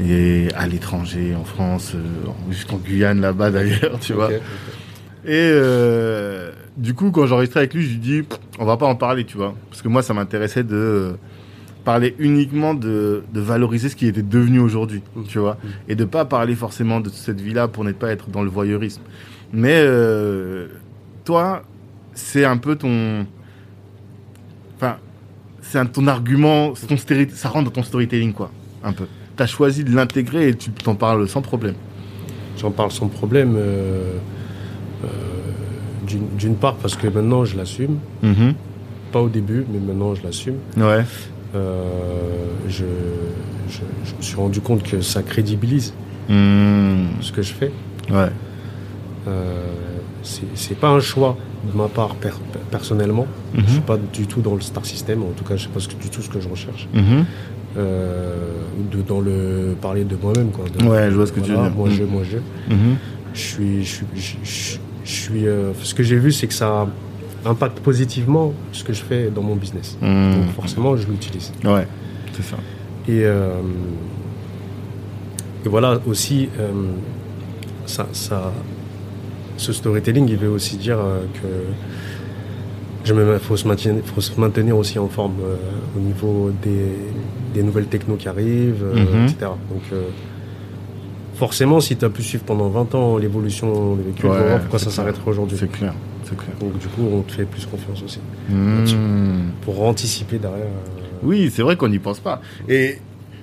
Et à l'étranger, en France, euh, jusqu'en Guyane, là-bas, d'ailleurs, tu vois. Et euh, du coup, quand j'enregistrais avec lui, je lui dis, on va pas en parler, tu vois. Parce que moi, ça m'intéressait de parler uniquement de, de valoriser ce qui était devenu aujourd'hui, mmh. tu vois. Mmh. Et de pas parler forcément de cette vie-là pour ne pas être dans le voyeurisme. Mais euh, toi, c'est un peu ton... C'est un, ton argument, ton ça rentre dans ton storytelling, quoi, un peu. Tu as choisi de l'intégrer et tu t'en parles sans problème. J'en parle sans problème. Euh, euh, d'une part parce que maintenant je l'assume. Mm-hmm. Pas au début, mais maintenant je l'assume. Ouais. Euh, je, je, me suis rendu compte que ça crédibilise mm. ce que je fais. Ouais. c'est pas un choix de ma part personnellement. Je ne suis pas du tout dans le star system, en tout cas, je sais pas du tout ce que je recherche. Mhm. Euh, de, dans le parler de moi-même. Quoi, ouais, je vois ce que tu veux dire. Moi, je, mhm. moi, je. Mhm. Je suis. Je, je, je suis euh, ce que j'ai vu, c'est que ça impacte positivement ce que je fais dans mon business. Donc, forcément, je l'utilise. Ouais, c'est ça. Et, euh, et voilà aussi, ça, ça, ce storytelling, il veut aussi dire euh, que il faut, se maintenir, faut se maintenir aussi en forme euh, au niveau des, nouvelles technos qui arrivent, euh, mhm. etc. Donc, forcément, si tu as pu suivre pendant 20 ans l'évolution des véhicules, pourquoi ça s'arrêterait aujourd'hui? C'est clair, c'est clair. Donc, du coup, on te fait plus confiance aussi. Mhm. Pour anticiper derrière. Oui, c'est vrai qu'on n'y pense pas. Et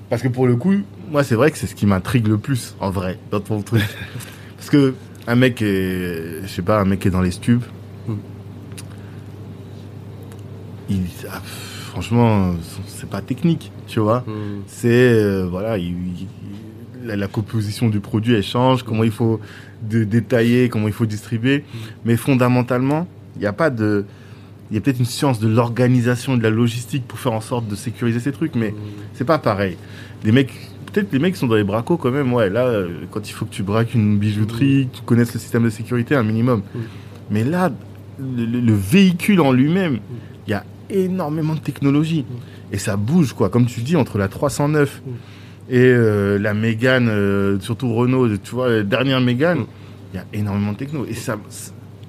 parce que pour le coup, moi, c'est vrai que c'est ce qui m'intrigue le plus, en vrai, dans ton truc. parce que un mec est, je sais pas, un mec qui est dans les stupes. Hmm. Il, ah, franchement, c'est pas technique, tu vois. Hmm. C'est, euh, voilà, la, composition du produit, elle change, comment il faut de, détailler, comment il faut distribuer. Hmm. Mais fondamentalement, il n'y a pas de, il y a peut-être une science de l'organisation, de la logistique pour faire en sorte de sécuriser ces trucs, mais c'est pas pareil. Des mecs peut-être les mecs qui sont dans les bracos quand même, ouais, là, euh, quand il faut que tu braques une bijouterie, que tu connaisses le système de sécurité, un minimum. Mais là, le, véhicule en lui-même, il y a énormément de technologie. Et ça bouge, quoi. Comme tu dis, entre la 309 et euh, la Mégane, euh, surtout Renault, tu vois, la dernière Mégane, il y a énormément de techno. Et ça,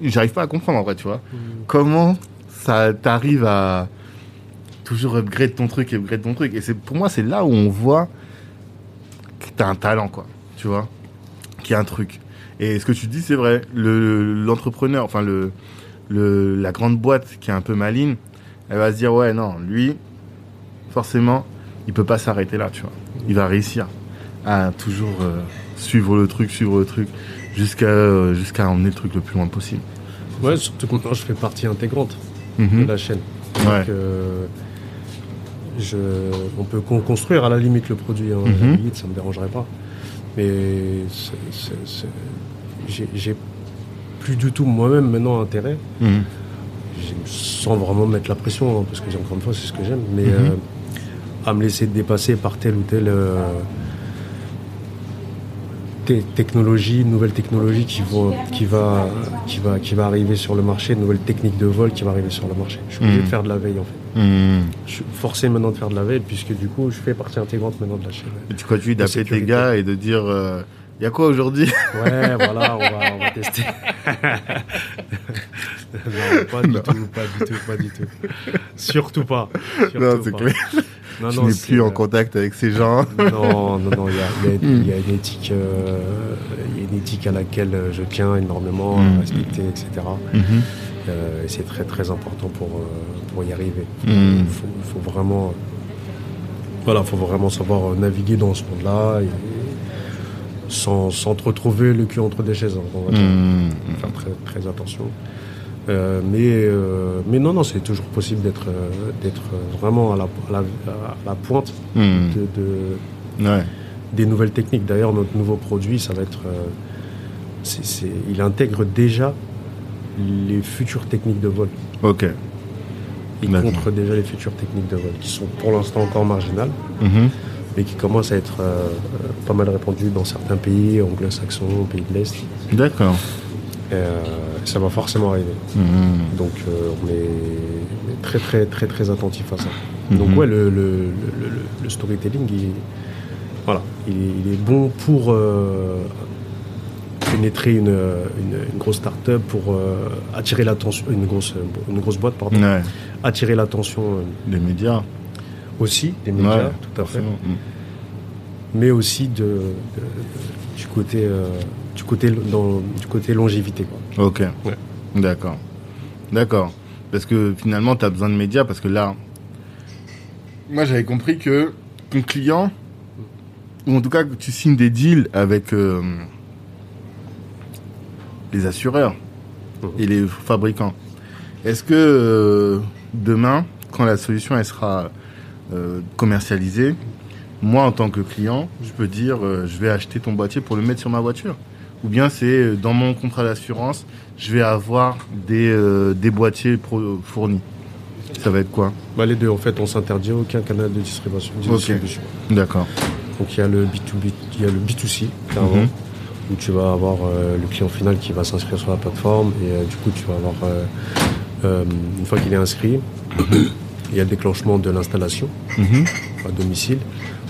j'arrive pas à comprendre, en vrai, tu vois. Comment ça t'arrive à toujours upgrade ton truc, upgrade ton truc. Et c'est pour moi, c'est là où on voit t'as un talent, quoi. Tu vois Qui a un truc. Et ce que tu dis, c'est vrai. L'entrepreneur, enfin, le, le, la grande boîte qui est un peu maligne, elle va se dire, ouais, non, lui, forcément, il peut pas s'arrêter là, tu vois. Il va réussir à toujours euh, suivre le truc, suivre le truc, jusqu'à euh, jusqu'à emmener le truc le plus loin possible. Ouais, surtout que je fais partie intégrante mhm. de la chaîne. ouais. Euh, on peut construire à la limite le produit, hein, mhm. limite, ça me dérangerait pas. Mais j'ai plus du tout moi-même maintenant intérêt. Mhm. Sans vraiment mettre la pression, hein, parce que encore une fois, c'est ce que j'aime, mais mhm. euh, à me laisser dépasser par telle ou telle euh, technologie, nouvelle technologie qui, qui, va, qui, va, qui va arriver sur le marché, nouvelle technique de vol qui va arriver sur le marché. Je suis obligé de faire de la veille en fait. Hmm. Je suis forcé maintenant de faire de la veille puisque du coup je fais partie intégrante maintenant de la chaîne. Et tu continues d'appeler tes gars et de dire il euh, y a quoi aujourd'hui? Ouais, voilà, on va, on va tester. non, pas du tout, pas du tout, pas du tout. Surtout pas. non, c'est clair. Non, tu n'es plus en euh, contact avec ces gens. non, non, non, il y a, y, y a, une éthique, euh, y a une éthique à laquelle je tiens énormément, à hmm. respecter, etc. et c'est très très important pour, euh, pour y arriver. Il hmm. faut, vraiment, voilà, faut vraiment savoir naviguer dans ce monde-là sans, sans te retrouver le cul entre des chaises. Hein, on va hmm. Faire très, très attention. Euh, mais, mais non, non, c'est toujours possible d'être d'être vraiment à la, à la, pointe hmm. de, des nouvelles techniques. D'ailleurs, notre nouveau produit, ça va être. il intègre déjà les futures techniques de vol. Ok. Il contre déjà les futures techniques de vol, qui sont pour l'instant encore marginales. Mhm. mais qui commence à être euh, pas mal répandu dans certains pays anglo-saxons, pays de l'Est. D'accord. Euh, ça va forcément arriver. Mhm. Donc euh, on est très très très très attentif à ça. Mhm. Donc ouais, le, le- le- le- le storytelling, il, voilà, il, est- il est bon pour euh, pénétrer une, une- une grosse start-up, pour euh, attirer l'attention, une grosse, une grosse boîte, pardon, Ouais. attirer l'attention euh, Les médias. aussi des médias, Ouais, tout à fait. Mhm. mais aussi de, de- du côté euh, du côté dans, du côté longévité. Quoi. Ok. Ouais. D'accord. D'accord. Parce que finalement, tu as besoin de médias parce que là, moi j'avais compris que ton client, ou en tout cas que tu signes des deals avec euh, les assureurs et les fabricants. Est-ce que euh, demain, quand la solution elle sera euh, commercialisée, moi en tant que client, je peux dire euh, je vais acheter ton boîtier pour le mettre sur ma voiture? Ou bien c'est dans mon contrat d'assurance, je vais avoir des, des boîtiers pro- fournis? Ça va être quoi? Bah, les deux, en fait, on s'interdit aucun canal de distribution. D'accord. Donc il y a le B2B, il y a le B2C, clairement, Mhm. Où tu vas avoir euh, le client final qui va s'inscrire sur la plateforme et euh, du coup tu vas avoir, euh, une fois qu'il est inscrit, il y a le déclenchement de l'installation Mhm. à domicile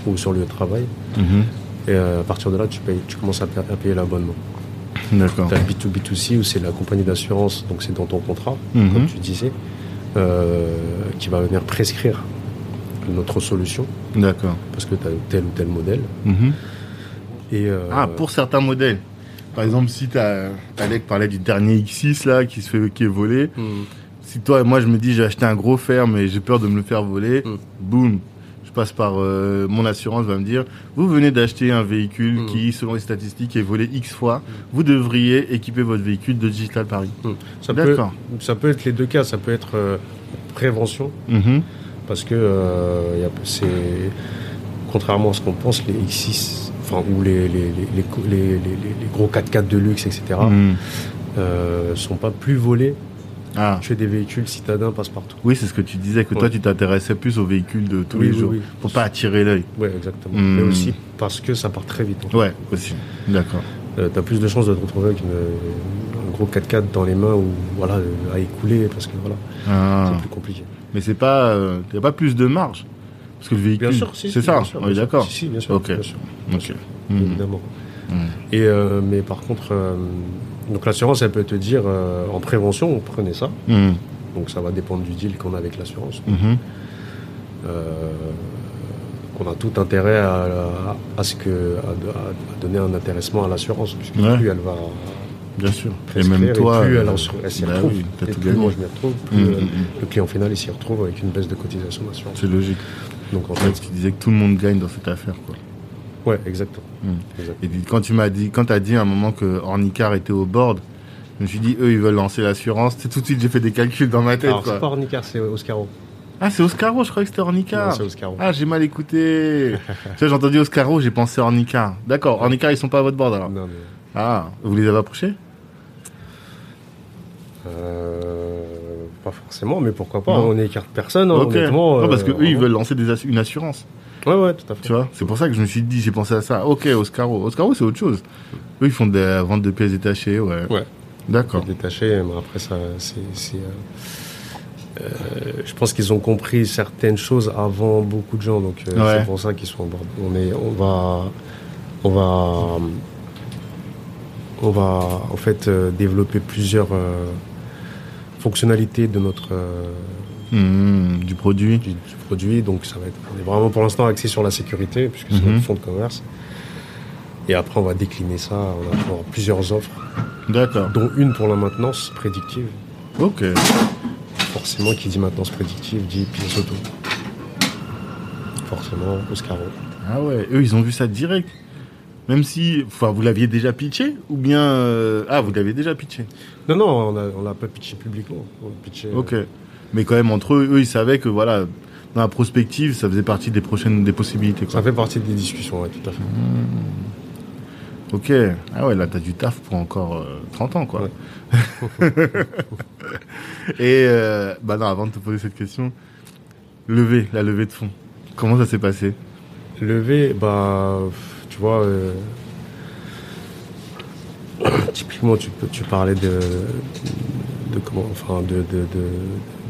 ou sur le lieu de travail. Mhm. Et à partir de là, tu, payes, tu commences à, pa- à payer l'abonnement. D'accord. Tu as le B2B2C où c'est la compagnie d'assurance, donc c'est dans ton contrat, Mhm. comme tu disais, qui va venir prescrire notre solution D'accord. parce que tu as tel ou tel modèle. Et, euh, Ah, pour certains modèles. Par exemple, si t'as, Alec parlait du dernier X6 là qui se fait qui est volé. hmm. Si toi, moi, je me dis j'ai acheté un gros fer mais j'ai peur de me le faire voler, Mm. boum, je passe par euh, mon assurance va me dire vous venez d'acheter un véhicule Mm. qui, selon les statistiques, est volé X fois. Vous devriez équiper votre véhicule de Digital Paris. Ça peut, D'accord. ça peut être les deux cas. Ça peut être euh, prévention, Mhm. parce que euh, c'est contrairement à ce qu'on pense, les X6, enfin ou les, gros 4x4 de luxe, etc., Mhm. euh, sont pas plus volés Ah. que des véhicules citadins passe-partout. Oui, c'est ce que tu disais, que toi, tu t'intéressais plus aux véhicules de tous Oui, les oui, jours, oui. pour pas attirer l'œil. Ouais, exactement. Hmm. Mais aussi parce que ça part très vite. en fait. Ouais, aussi. D'accord. Euh, T'as plus de chances de te retrouver avec une- un gros 4x4 dans les mains ou voilà à écouler parce que voilà, Ah. c'est plus compliqué. Mais c'est pas, euh, y a pas plus de marge, parce que le véhicule. Bien sûr, si, c'est si, ça. bien sûr, on est d'accord. Si, si, bien sûr. Ok. bien sûr, bien sûr, Mhm. évidemment. Et euh, mais par contre, euh, donc l'assurance, elle peut te dire euh, en prévention, prenez ça. Mhm. Donc ça va dépendre du deal qu'on a avec l'assurance. Euh, qu'on a tout intérêt à, à- à ce que à, à- à donner un intéressement à l'assurance, puisque Ouais. plus elle va Bien sûr. Et même toi, plus euh, elle, s'y bah retrouve. oui, et plus moi je m'y retrouve, plus le client final il s'y retrouve avec une baisse de cotisation d'assurance. C'est logique. Donc en fait, fait, tu disais que tout le monde gagne dans cette affaire, quoi. ouais, exactement. Mhm. Exact. Et puis, quand tu m'as dit, quand t'as dit à un moment que Ornicar était au board, je me suis dit, eux, ils veulent lancer l'assurance. Tout de suite, j'ai fait des calculs dans ma tête, Alors c'est pas Ornicar, c'est Oscaro. Ah, c'est Oscaro, je croyais que c'était Ornicar. c'est Oscaro. Ah, j'ai mal écouté. tu vois, j'ai entendu Oscaro, j'ai pensé Ornicar. D'accord, Ornicar, ils sont pas à votre board, alors. Non, mais, Ah, vous les avez approchés? Euh, pas forcément, mais pourquoi pas Non. On écarte personne, hein, Ok. honnêtement. Non, parce que euh, eux, ils veulent lancer des une assurance. Ouais, ouais, tout à fait. Tu vois, c'est pour ça que je me suis dit, j'ai pensé à ça. Ok, Oscaro. Oscaro, c'est autre chose. Eux, ils font des ventes de pièces détachées, ouais. Ouais. D'accord. détaché, mais après ça, c'est, euh, euh, je pense qu'ils ont compris certaines choses avant beaucoup de gens, donc euh, Ouais. c'est pour ça qu'ils sont au bord. On est, on va, on va, on va en fait développer plusieurs fonctionnalités de notre euh, Mmh, du produit. du, du produit, donc ça va être on est vraiment pour l'instant axé sur la sécurité puisque c'est Mhm. notre fonds de commerce. Et après, on va décliner ça. On va avoir plusieurs offres, D'accord. dont une pour la maintenance prédictive. Ok. Forcément, qui dit maintenance prédictive dit pièce auto. Forcément, Oscaro. Ah ouais, eux, ils ont vu ça direct. Même si, enfin, vous l'aviez déjà pitché ou bien, euh, ah, vous l'aviez déjà pitché? Non, non, on l'a pas pitché publiquement. On pitché, euh, Ok. Mais quand même, entre eux, eux, ils savaient que voilà, dans la prospective, ça faisait partie des prochaines, des possibilités. Quoi. Ça fait partie des discussions, ouais, tout à fait. Ok. Ah ouais, là, t'as du taf pour encore euh, 30 ans, quoi. Et, euh, bah non, avant de te poser cette question, levée, la levée de fonds. Comment ça s'est passé? Levé, bah, tu vois, euh, typiquement, tu, peux- tu parlais de, de comment, enfin, de, de, de,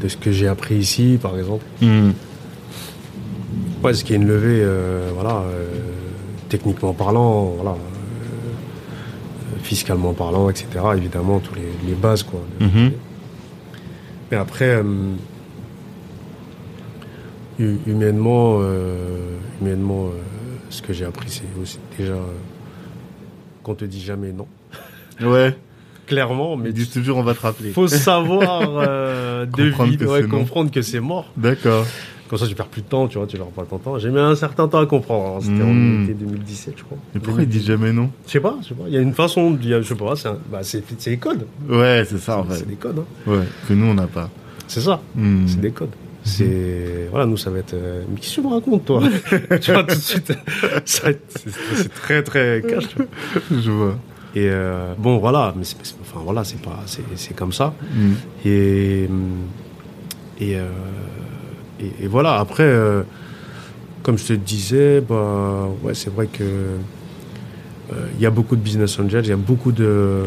de ce que j'ai appris ici, par exemple. Hmm. Ouais, ce qui est une levée, euh, voilà, euh, techniquement parlant, voilà, euh, fiscalement parlant, etc. Évidemment, tous les, les bases, quoi. Mhm. Mais après, hu- humainement, humainement, ce que j'ai appris, c'est aussi déjà euh, qu'on te dit jamais non. Ouais. Clairement, mais Ils disent toujours on va te rappeler. il faut savoir euh, Comprendre deviner- que ouais, comprendre que c'est mort. D'accord. Comme ça, tu perds plus de temps, tu vois, tu perds pas ton temps. J'ai mis un certain temps à comprendre. hein. C'était en Mm. été 2017, je crois. Mais pourquoi ils disent jamais non? Je sais pas, je sais pas. Il y a une façon, il a- je sais pas, c'est bah, des codes. Ouais, c'est ça en fait. C'est des codes, hein. Ouais, que nous on n'a pas. C'est ça. Hmm. C'est des codes. C'est voilà, nous ça va être. euh, Mais qu'est-ce que tu me racontes, toi Tu vois tout de suite. C'est très très cash. Je vois. Et euh, bon, voilà, mais c'est- enfin voilà, c'est pas, c'est c'est comme ça. Hmm. Et et, euh, et, et voilà. Après, euh, comme je te disais, bah ouais, c'est vrai que euh, il y a beaucoup de business angels, il y a beaucoup de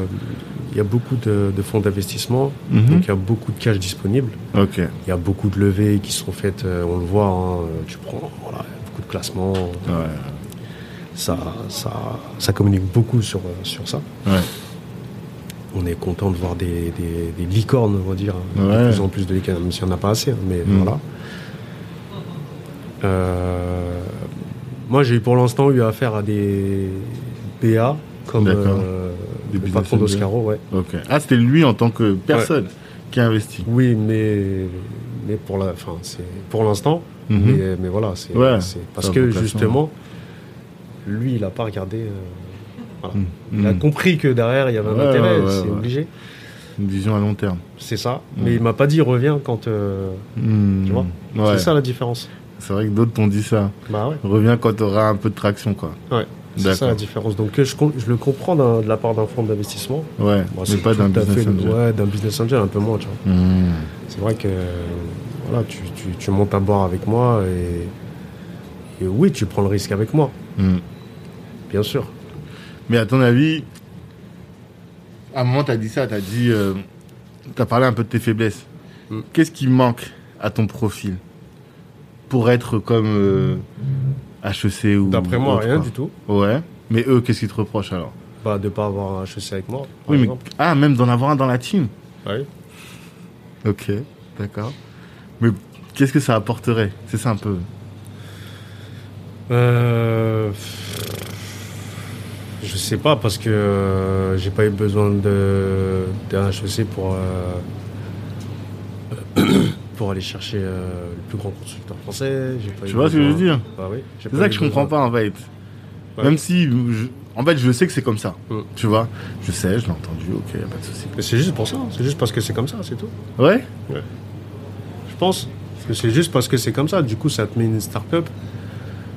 il y a beaucoup de, de fonds d'investissement, Mhm. donc il y a beaucoup de cash disponible. Il y a beaucoup de levées qui sont faites, euh, on le voit, hein, tu prends voilà, beaucoup de classements, Ouais. ça, ça, ça communique beaucoup sur, sur ça. Ouais. On est content de voir des, des, des licornes, on va dire, hein, Ouais. de plus en plus de licornes, même s'il n'y en a pas assez, hein, mais Mm. voilà. Euh, moi, j'ai pour l'instant eu affaire à des BA, comme euh, Des le patron d'Oscaro, ouais. Ah, c'était lui en tant que personne qui a investi. Oui, mais, mais pour la, enfin, c'est pour l'instant. Mhm. Mais, mais voilà, c'est Ouais, parce que justement, lui, il n'a pas regardé. euh, voilà. Mhm. Il a Mhm. compris que derrière, il y avait un Ouais, intérêt, c'est obligé. Une vision à long terme. C'est ça. Mais il m'a pas dit reviens quand. euh. Tu vois. C'est ça la différence. C'est vrai que d'autres t'ont dit ça. Bah. Reviens quand tu auras un peu de traction, quoi. ouais. C'est ça la différence. Donc euh, je, le comprends de la part d'un fonds d'investissement. Ouais, Bon, mais c'est pas tout d'un à business fait- angel. Ouais, d'un business angel un peu moins, tu vois. Hmm. C'est vrai que voilà, tu, tu, tu montes à bord avec moi et, et oui, tu prends le risque avec moi, Hmm. bien sûr. Mais à ton avis, à un moment, tu as dit ça, tu as dit. tu as parlé un peu de tes faiblesses. Mm. Qu'est-ce qui manque à ton profil pour être comme euh, HEC ou. D'après moi, autre, rien quoi du tout. Ouais. Mais eux, qu'est-ce qu'ils te reprochent alors? Bah, de pas avoir un HEC avec moi, par Oui, mais. Ah, même d'en avoir un dans la team? Ouais. Ok, d'accord. Mais qu'est-ce que ça apporterait? C'est ça un peu. Euh, je sais pas parce que euh, j'ai pas eu besoin de d'un HEC pour euh, pour aller chercher euh, le plus grand constructeur français. J'ai pas Tu eu vois ce que je veux dire Bah oui. C'est ça que je comprends pas en fait. Ouais. Même si. je- En fait, je sais que c'est comme ça. Mm. Tu vois Je sais, je l'ai entendu, ok, y a pas de souci. Mais c'est juste pour ça. C'est juste parce que c'est comme ça, c'est tout. Ouais Je pense que c'est juste parce que c'est comme ça. Du coup, ça te met une start-up.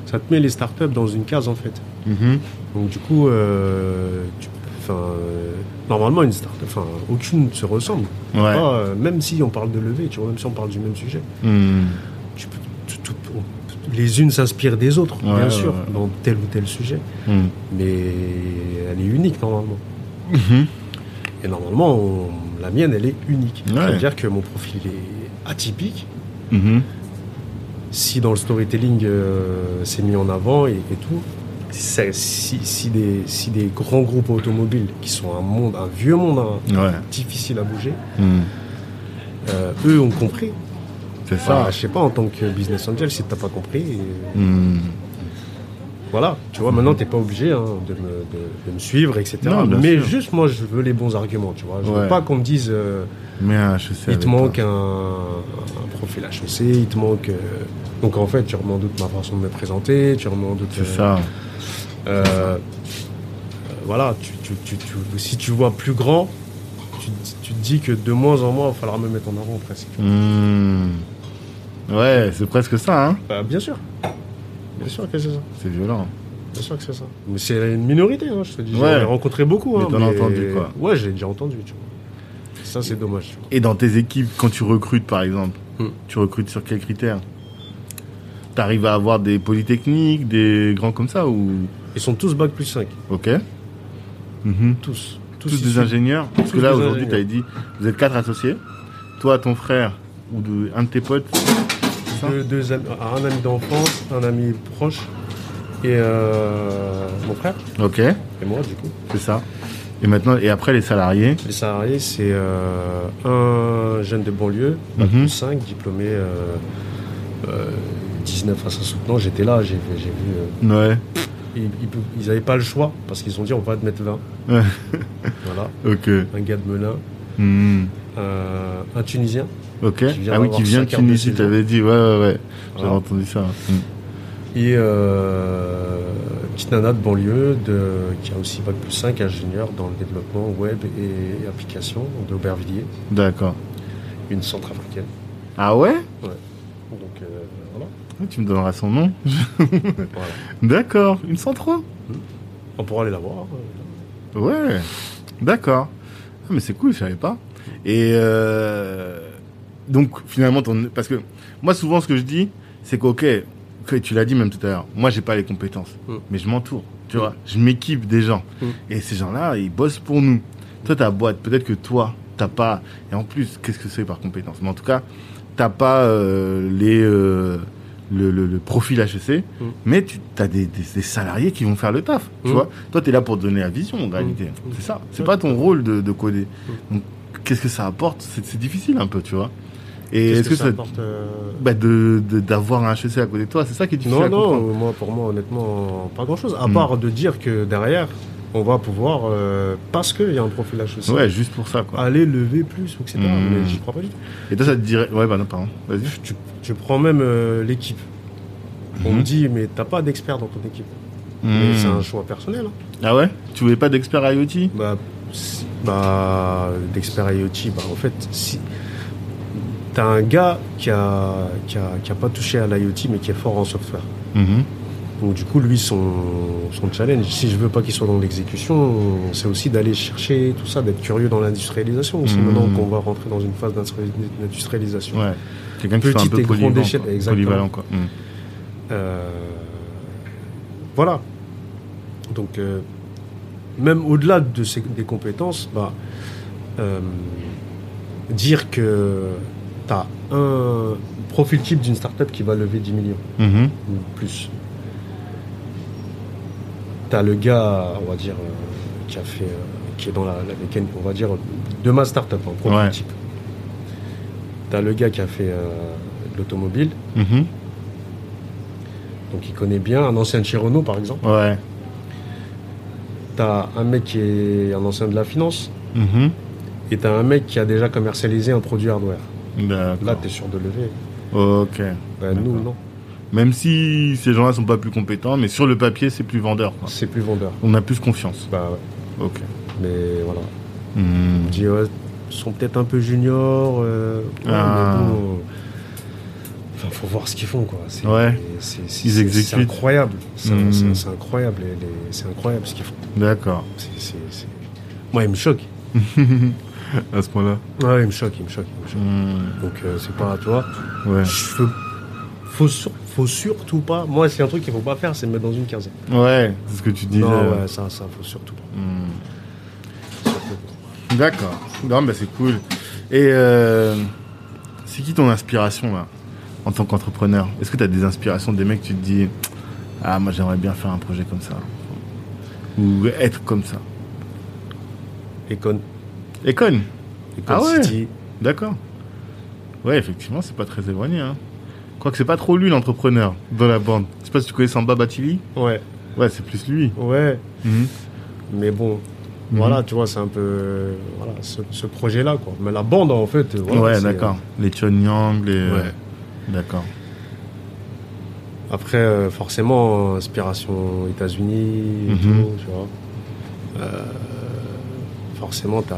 Ça te met les start-up dans une case en fait. Mhm. Donc du coup, euh, tu- enfin, euh, normalement une start enfin, aucune ne se ressemble. Ouais. Pas, euh, même si on parle de levée, tu vois, même si on parle du même sujet, Hmm. tu peux- les unes s'inspirent des autres, Ouais, bien sûr, ouais. dans tel ou tel sujet, Hmm. mais elle est unique normalement. Mhm. Et normalement, on- la mienne, elle est unique. Ouais. Ça veut dire que mon profil est atypique. Mhm. Si dans le storytelling, euh, c'est mis en avant et, et tout, si, si des, si des grands groupes automobiles qui sont un monde, un vieux monde, hein, Ouais. difficile à bouger, Hmm. euh, eux ont compris. C'est ça. je sais pas, en tant que business angel, si t'as pas compris, Hmm. voilà. Tu vois, maintenant, t'es pas obligé hein, de, me, de- de me suivre, etc. Non, Mais sûr. juste, moi, je veux les bons arguments, tu vois. Je Ouais. veux pas qu'on me dise, euh, Mais HEC. il te manque un, un profil HEC, il te manque... euh, Donc, en fait, tu remets en doute ma façon de me présenter, tu remets en doute... C'est euh, ça. euh, voilà, tu, tu- si tu vois plus grand, tu, te dis que de moins en moins, il va falloir me mettre en avant presque. Hmm. Ouais, c'est presque ça, hein. Bah, bien sûr. Bien sûr que c'est ça. C'est violent. Bien sûr que c'est ça. Mais c'est une minorité, hein, je te dis. Ouais. J'en ai rencontré beaucoup. Mais hein, t'en as entendu, quoi. Ouais, j'ai déjà entendu, tu vois. Ça, c'est dommage. Et dans tes équipes, quand tu recrutes, par exemple, Hmm. tu recrutes sur quels critères? T'arrives à avoir des polytechniques, des grands comme ça ou Ils sont tous bac plus 5. Ok. Mhm. Tous. Tous, issus- des ingénieurs. Parce que tous là aujourd'hui, tu ingénieurs. dit, vous êtes quatre associés. Toi, ton frère ou de, un de tes potes. Deux, deux un ami d'enfance, un ami proche et euh, mon frère Ok, et moi du coup. c'est ça. Et maintenant, et après les salariés. Les salariés, c'est euh, un jeune de banlieue, bac Mhm. plus 5, diplômé euh, euh, 19 à sa soutenance. J'étais là, j'ai vu. euh, Ouais. ils- n'avaient pas le choix parce qu'ils ont dit on va te mettre 20. Ouais. Voilà, Ok. un gars de Melun, Hmm. un, un Tunisien. Ok. Ah oui, qui vient de Tunisie, t'avais dit. Ouais, ouais, ouais. J'avais Voilà. entendu ça. Hmm. Et euh, petite nana de banlieue de, qui a aussi bac plus 5, ingénieur dans le développement web et, applications d'Aubervilliers, D'accord. une centrafricaine. Ah ouais? Donc euh, voilà. Ah, Tu me donneras son nom. Voilà. D'accord. Une 103 On pourra aller la voir. euh. Ouais. D'accord. Ah, mais c'est cool, je savais pas. Et euh, donc finalement, ton... parce que moi souvent ce que je dis, c'est qu'ok, tu l'as dit même tout à l'heure, moi j'ai pas les compétences, Mm. mais je m'entoure. Tu vois, je m'équipe des gens. Mm. Et ces gens-là, ils bossent pour nous. Toi, ta boîte, peut-être que toi, t'as pas. Et en plus, qu'est-ce que c'est par compétence? Mais en tout cas, t'as pas euh, les euh, le, le- le profil HEC, Mm. mais tu as des, des- des salariés qui vont faire le taf. Tu Mm. vois, toi, tu es là pour donner la vision en réalité. Mm. C'est ça. C'est pas ton rôle de, de coder. Mm. Donc, qu'est-ce que ça apporte? C'est difficile un peu, tu vois. Et est-ce que, ça, apporte, euh, bah, d'avoir un HEC à côté de toi, c'est ça qui est difficile Non, à non, comprendre. moi, pour moi, honnêtement, pas grand-chose. À Mm. part de dire que derrière, on va pouvoir, euh, parce qu'il y a un profil HEC, Ouais, juste pour ça, quoi. aller lever plus, etc. Mm. Mais j'y crois pas du tout. Et toi, ça te dirait. Ouais, bah non, pardon. Vas-y. Tu, tu prends même euh, l'équipe. On Mhm. me dit, mais t'as pas d'expert dans ton équipe. Mais Mm. c'est un choix personnel. hein. Ah ouais? Tu voulais pas d'expert IoT? Bah, bah, d'expert IoT, bah, en fait, si t'as un gars qui a, qui a, qui a pas touché à l'IoT, mais qui est fort en software. Mhm. Donc du coup, lui, son, son challenge, si je veux pas qu'il soit dans l'exécution, c'est aussi d'aller chercher tout ça, d'être curieux dans l'industrialisation. C'est Mhm. maintenant qu'on va rentrer dans une phase d'industrialisation. Ouais. Quelqu'un qui soit un peu polyvalent. échelle, quoi. exactement. Polyvalent, quoi. Mm. Euh, voilà. Donc, euh, même au-delà de ces, des compétences, bah, euh, dire que tu as un profil type d'une startup qui va lever 10 millions Mhm. ou plus. Tu as le gars, on va dire, euh, qui a fait, euh, qui est dans la, la on va dire, de ma startup, un profil Ouais. type. Tu as le gars qui a fait euh, de l'automobile, Mhm. donc il connaît bien, un ancien de chez Renault par exemple. Ouais. T'as un mec qui est un ancien de la finance Mhm. et t'as un mec qui a déjà commercialisé un produit hardware. Là, D'accord. t'es sûr de lever. Ok. Ben, nous, non. Même si ces gens-là sont pas plus compétents, mais sur le papier, c'est plus vendeur. C'est plus vendeur. On a plus confiance. Bah ouais. Ok. Mais voilà. Hmm. On dit, ouais, ils sont peut-être un peu juniors. euh, ouais, Ah. mais bon, Enfin, faut voir ce qu'ils font, quoi. C'est, Ouais. Ils exécutent. C'est incroyable. C'est, incroyable. c'est incroyable ce qu'ils font. D'accord. Moi, il me choque. à ce point-là. Ouais, il me choque, il me choque. il me choque. Hmm. Donc, euh, c'est pas, tu vois. Ouais. Je veux- faut, sur- faut surtout pas. Moi, c'est un truc qu'il faut pas faire, c'est me mettre dans une caserne. Ouais, c'est ce que tu disais. Non, ouais, ça, ça, faut surtout pas. Hmm. Pas. D'accord. Non, bah c'est cool. Et euh, c'est qui ton inspiration là, en tant qu'entrepreneur? Est-ce que tu as des inspirations des mecs tu te dis ah moi j'aimerais bien faire un projet comme ça ou être comme ça? Econ, Econ. Econ Ah ouais. City. D'accord. Ouais, effectivement, c'est pas très éloigné. Hein. Quoique c'est pas trop lui l'entrepreneur dans la bande. Je sais pas si tu connais Samba Batili. Ouais, Ouais, c'est plus lui. ouais. Mhm. Mais bon, Mhm. voilà, tu vois, c'est un peu. euh, Voilà, ce, ce projet-là, quoi. Mais la bande, en fait. voilà, ouais, d'accord. Les Yang, les. Ouais. D'accord. Après, euh, forcément, inspiration États-Unis, tout, tu vois. Euh, forcément, t'as.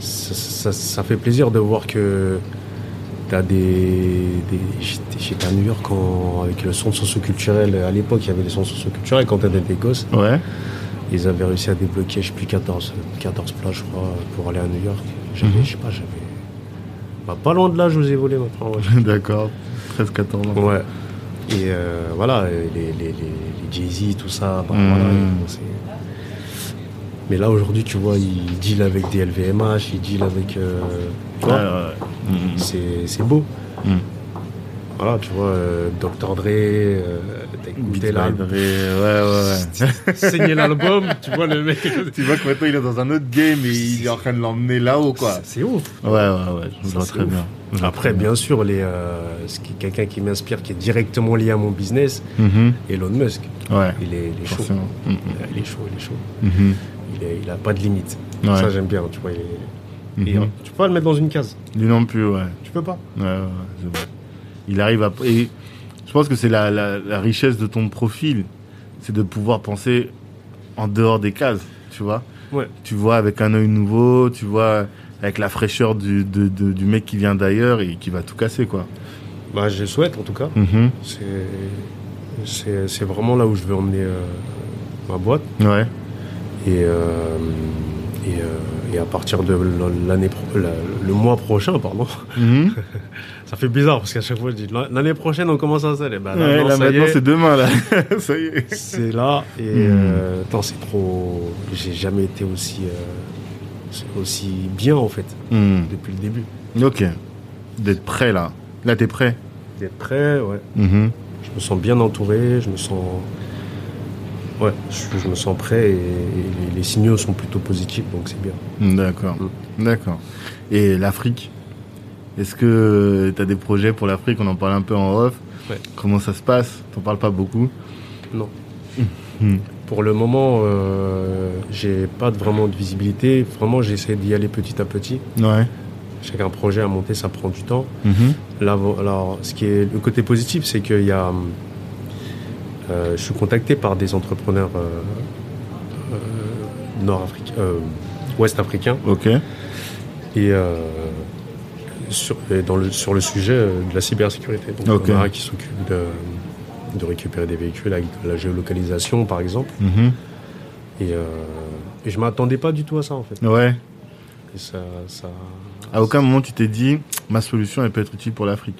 Ça, ça- ça fait plaisir de voir que t'as des. des... J'étais à New York quand- avec le centre socioculturel. À l'époque, il y avait des centres socioculturels quand t'étais des gosses. Ouais. Ils avaient réussi à débloquer, je sais plus, 14, 14 places, je crois, pour aller à New York. J'avais, Mhm. je sais pas, j'avais. Bah, pas loin de là, je vous ai volé maintenant. ouais. D'accord. 13-14 ans. Ouais. Et euh, voilà, les, les, les, Jay-Z, tout ça. Bah, Mhm. voilà, c'est- mais là, aujourd'hui, tu vois, ils deal avec des LVMH, ils deal avec. euh, tu vois, Ouais, ouais. Mhm. c'est c'est beau. Mhm. Voilà, tu vois, euh, Dr. Dre, euh, t'as écouté l'album, Dre, Ouais, ouais, ouais. saigné l'album, tu vois le mec. tu vois que maintenant il est dans un autre game et il est en train de l'emmener là-haut, quoi. C'est ouf. Ouais, ouais, ouais, je vois très ouf. bien. Après, bien sûr, les, euh, ce qui- quelqu'un qui m'inspire, qui est directement lié à mon business, Mhm. Elon Musk. Ouais, Il est, il est chaud. Il est chaud, il est chaud. Il, est- il a pas de limite. Ouais. Ça, j'aime bien, tu vois. il est- et, Mhm. tu peux pas le mettre dans une case. Lui non plus, ouais. Tu peux pas. Ouais, ouais, vrai. Il arrive à. Et je pense que c'est la, la, la richesse de ton profil, c'est de pouvoir penser en dehors des cases, tu vois. Ouais. Tu vois avec un œil nouveau, tu vois avec la fraîcheur du, de- de- du mec qui vient d'ailleurs et qui va tout casser, quoi. Bah, je le souhaite, en tout cas. Mhm. C'est- C'est c'est vraiment là où je veux emmener euh, ma boîte. Ouais. Et, euh, et, euh, et à partir de l'année la- le mois prochain, pardon, Mhm. ça fait bizarre parce qu'à chaque fois je dis l'année prochaine on commence à s'aller. Bah, là, Ouais, non, là maintenant est, c'est demain là. ça y est. c'est là et Mhm. euh, attends, c'est trop. J'ai jamais été aussi euh, aussi bien en fait Mhm. depuis le début. Ok. D'être prêt là. Là t'es prêt? D'être prêt, ouais. Mhm. Je me sens bien entouré, je me sens. Ouais, je, je me sens prêt et, et les, les signaux sont plutôt positifs donc c'est bien. D'accord. D'accord. Et l'Afrique? Est-ce que tu as des projets pour l'Afrique? On en parle un peu en off. Ouais. Comment ça se passe? T'en parles pas beaucoup? Non. Mhm. Pour le moment, euh, j'ai pas vraiment de visibilité. Vraiment, j'essaie d'y aller petit à petit. Ouais. Chaque projet à monter, ça prend du temps. Mhm. Là, alors, ce qui est le côté positif, c'est qu'il y a, euh, je suis contacté par des entrepreneurs euh, euh, nord-africains, euh, ouest-africains, Ok. et, euh, sur, dans le, sur le sujet euh, de la cybersécurité. Donc, Ok. on a qui s'occupe de, de récupérer des véhicules avec de la géolocalisation, par exemple. Mhm. Et, euh, et je m'attendais pas du tout à ça, en fait. Ouais. Et ça, ça... À aucun moment tu t'es dit ma solution elle peut être utile pour l'Afrique.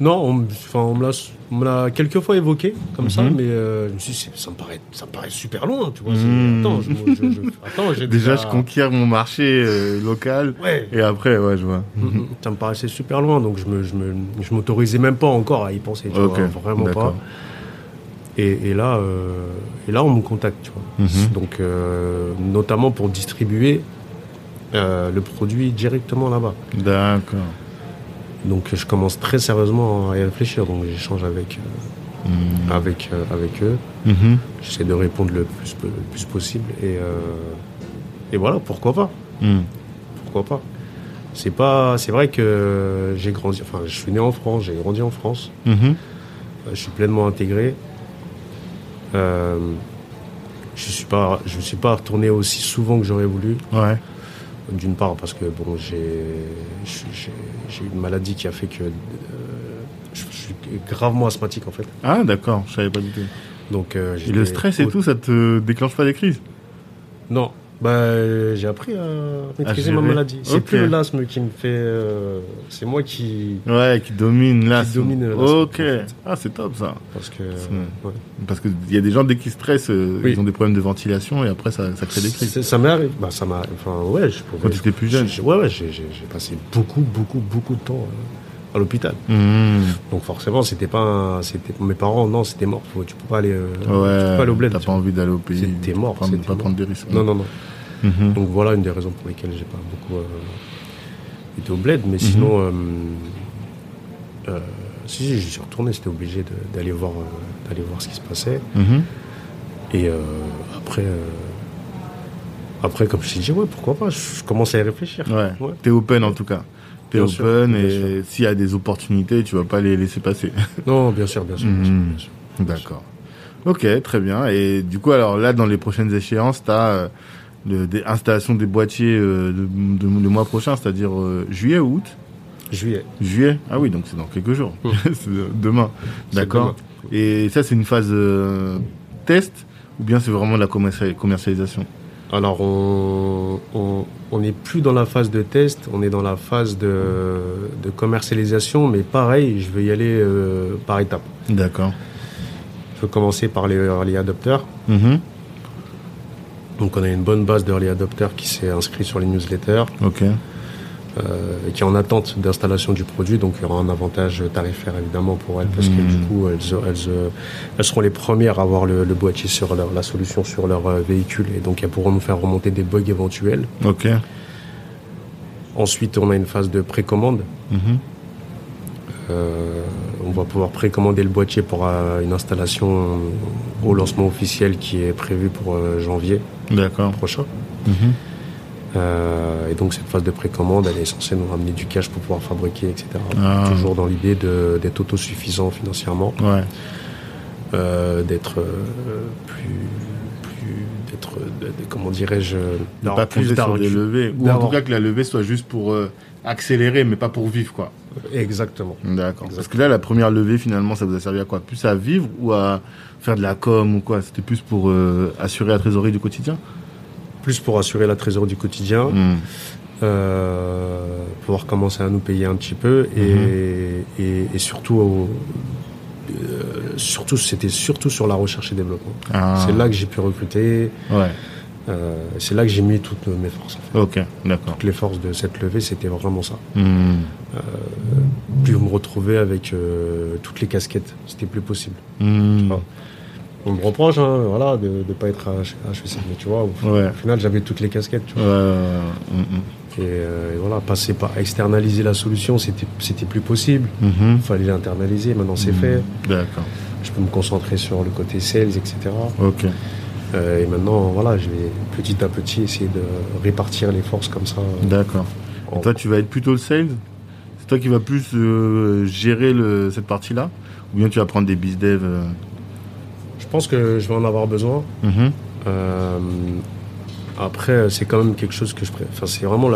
Non, on, on me l'a, on me l'a quelques fois évoqué comme ça, Mhm. mais euh, je me suis dit, ça me paraît, ça me paraît super loin, tu vois. Mhm. Attends, je, je- je- attends, j'ai Déjà je conquiers mon marché euh, local Ouais. et après ouais je vois. Ça me paraissait super loin, donc je me, je me, je m'autorisais même pas encore à y penser, tu vois, vraiment pas. Et, et là, euh, et là, on me contacte, tu vois. Mhm. Donc, notamment pour distribuer le produit directement là-bas. D'accord. Donc, je commence très sérieusement à y réfléchir. Donc, j'échange avec, euh, Mhm. avec, euh, avec eux. Mhm. J'essaie de répondre le plus, le plus possible. Et, euh, et voilà, pourquoi pas Mhm. Pourquoi pas C'est pas, c'est vrai que j'ai grandi. Enfin, je suis né en France, j'ai grandi en France. Mhm. Euh, Je suis pleinement intégré. Euh, je suis pas, je suis pas retourné aussi souvent que j'aurais voulu. Ouais. D'une part parce que bon, j'ai, une maladie qui a fait que euh, je, je suis gravement asthmatique en fait. Ah d'accord, je savais pas du tout. Donc euh, Et le stress et tout ça te déclenche pas des crises? Non. Bah, euh, j'ai appris à maîtriser ma maladie. C'est plus l'asthme qui me fait. euh, c'est moi qui. Ouais, qui domine l'asthme, Ok. en fait. Ah c'est top ça. Parce que. Ouais. Parce qu'il y a des gens, dès qu'ils stressent, euh, Oui. ils ont des problèmes de ventilation et après, ça, ça crée des crises. Ça m'est arrivé. Bah, ça m'a. Enfin, ouais, je. Quand tu étais plus jeune. j'ai- Ouais, ouais, j'ai passé beaucoup, beaucoup, beaucoup de temps euh, à l'hôpital. Mmh. Donc, forcément, c'était pas. C'était mes parents, non, c'était mort. Tu peux pas aller. euh, tu peux Ouais, pas aller au bled. t'as pas envie d'aller au pays. C'était mort, pas mort. prendre des risques. Non, non, non. Mhm. Donc, voilà une des raisons pour lesquelles j'ai pas beaucoup euh, été au bled. Mais sinon. euh, euh, si, si, j'y suis retourné, c'était obligé d'aller voir, d'aller voir ce qui se passait. Mhm. Et après, après, comme je t'ai dit, ouais, pourquoi pas, je, commence à y réfléchir. Ouais. Ouais. T'es open en tout cas. T'es Bien open sûr, et s'il y a des opportunités, tu vas pas les laisser passer. Non, bien sûr, bien sûr. bien sûr, Mhm. bien sûr. D'accord. Ok, très bien. Et du coup, alors là, dans les prochaines échéances, t'as euh, le, des installations des boîtiers euh, de, de- le mois prochain, c'est-à-dire euh, juillet ou août Juillet. Juillet Ah oui, donc c'est dans quelques jours. Mhm. c'est demain. D'accord. Et ça, c'est une phase euh, test ou bien c'est vraiment de la commercial- commercialisation? Alors, on n'est plus dans la phase de test, on est dans la phase de, commercialisation, mais pareil, je vais y aller euh, par étapes. D'accord. Je vais commencer par les early adopters. Mm-hmm. Donc, on a une bonne base d'early adopters qui s'est inscrit sur les newsletters. Ok. Euh, et qui est en attente d'installation du produit. Donc il y aura un avantage tarifaire évidemment pour elles parce que du hmm. coup elles, elles, elles, seront les premières à avoir le, boîtier sur leur, la solution sur leur euh, véhicule et donc elles pourront nous faire remonter des bugs éventuels. Ok. Ensuite on a une phase de précommande. Mhm. Euh, on va pouvoir précommander le boîtier pour une installation au lancement officiel qui est prévu pour janvier prochain. Mhm. Euh, et donc cette phase de précommande, elle est censée nous ramener du cash pour pouvoir fabriquer, etc. Ah. Toujours dans l'idée d'être autosuffisant financièrement, ouais. euh, d'être euh, plus, plus d'être, comment dirais-je, d'avoir plus sur des levées, ou en tout cas que la levée soit juste pour accélérer, mais pas pour vivre, quoi. Exactement. D'accord. Parce que là, la première levée, finalement, ça vous a servi à quoi? Plus à vivre ou à faire de la com ou quoi C'était plus pour euh, assurer la trésorerie du quotidien? Plus pour assurer la trésorerie du quotidien, hmm. euh, pouvoir commencer à nous payer un petit peu et, hmm. surtout, euh, surtout c'était surtout sur la recherche et développement. Ah. C'est là que j'ai pu recruter. Euh, c'est là que j'ai mis toutes mes forces. Ok, d'accord. Toutes les forces de cette levée, c'était vraiment ça. Hmm. plus me retrouver avec toutes les casquettes, c'était plus possible on me reproche hein, voilà, de ne pas être à HEC. Mais tu vois, au, final, j'avais toutes les casquettes. Tu vois. Euh, et, voilà, passer par externaliser la solution, c'était plus possible. Mm-hmm. Il fallait l'internaliser, maintenant c'est mm. fait. D'accord. Je peux me concentrer sur le côté sales, etc. Ok. Euh, et maintenant, voilà, je vais petit à petit essayer de répartir les forces comme ça. D'accord. Et toi, tu vas être plutôt le sales? C'est toi qui vas plus euh, gérer le, cette partie-là? Ou bien tu vas prendre des biz dev pense que je vais en avoir besoin. Mhm. Euh, après, c'est quand même quelque chose que je préfère. Enfin, c'est vraiment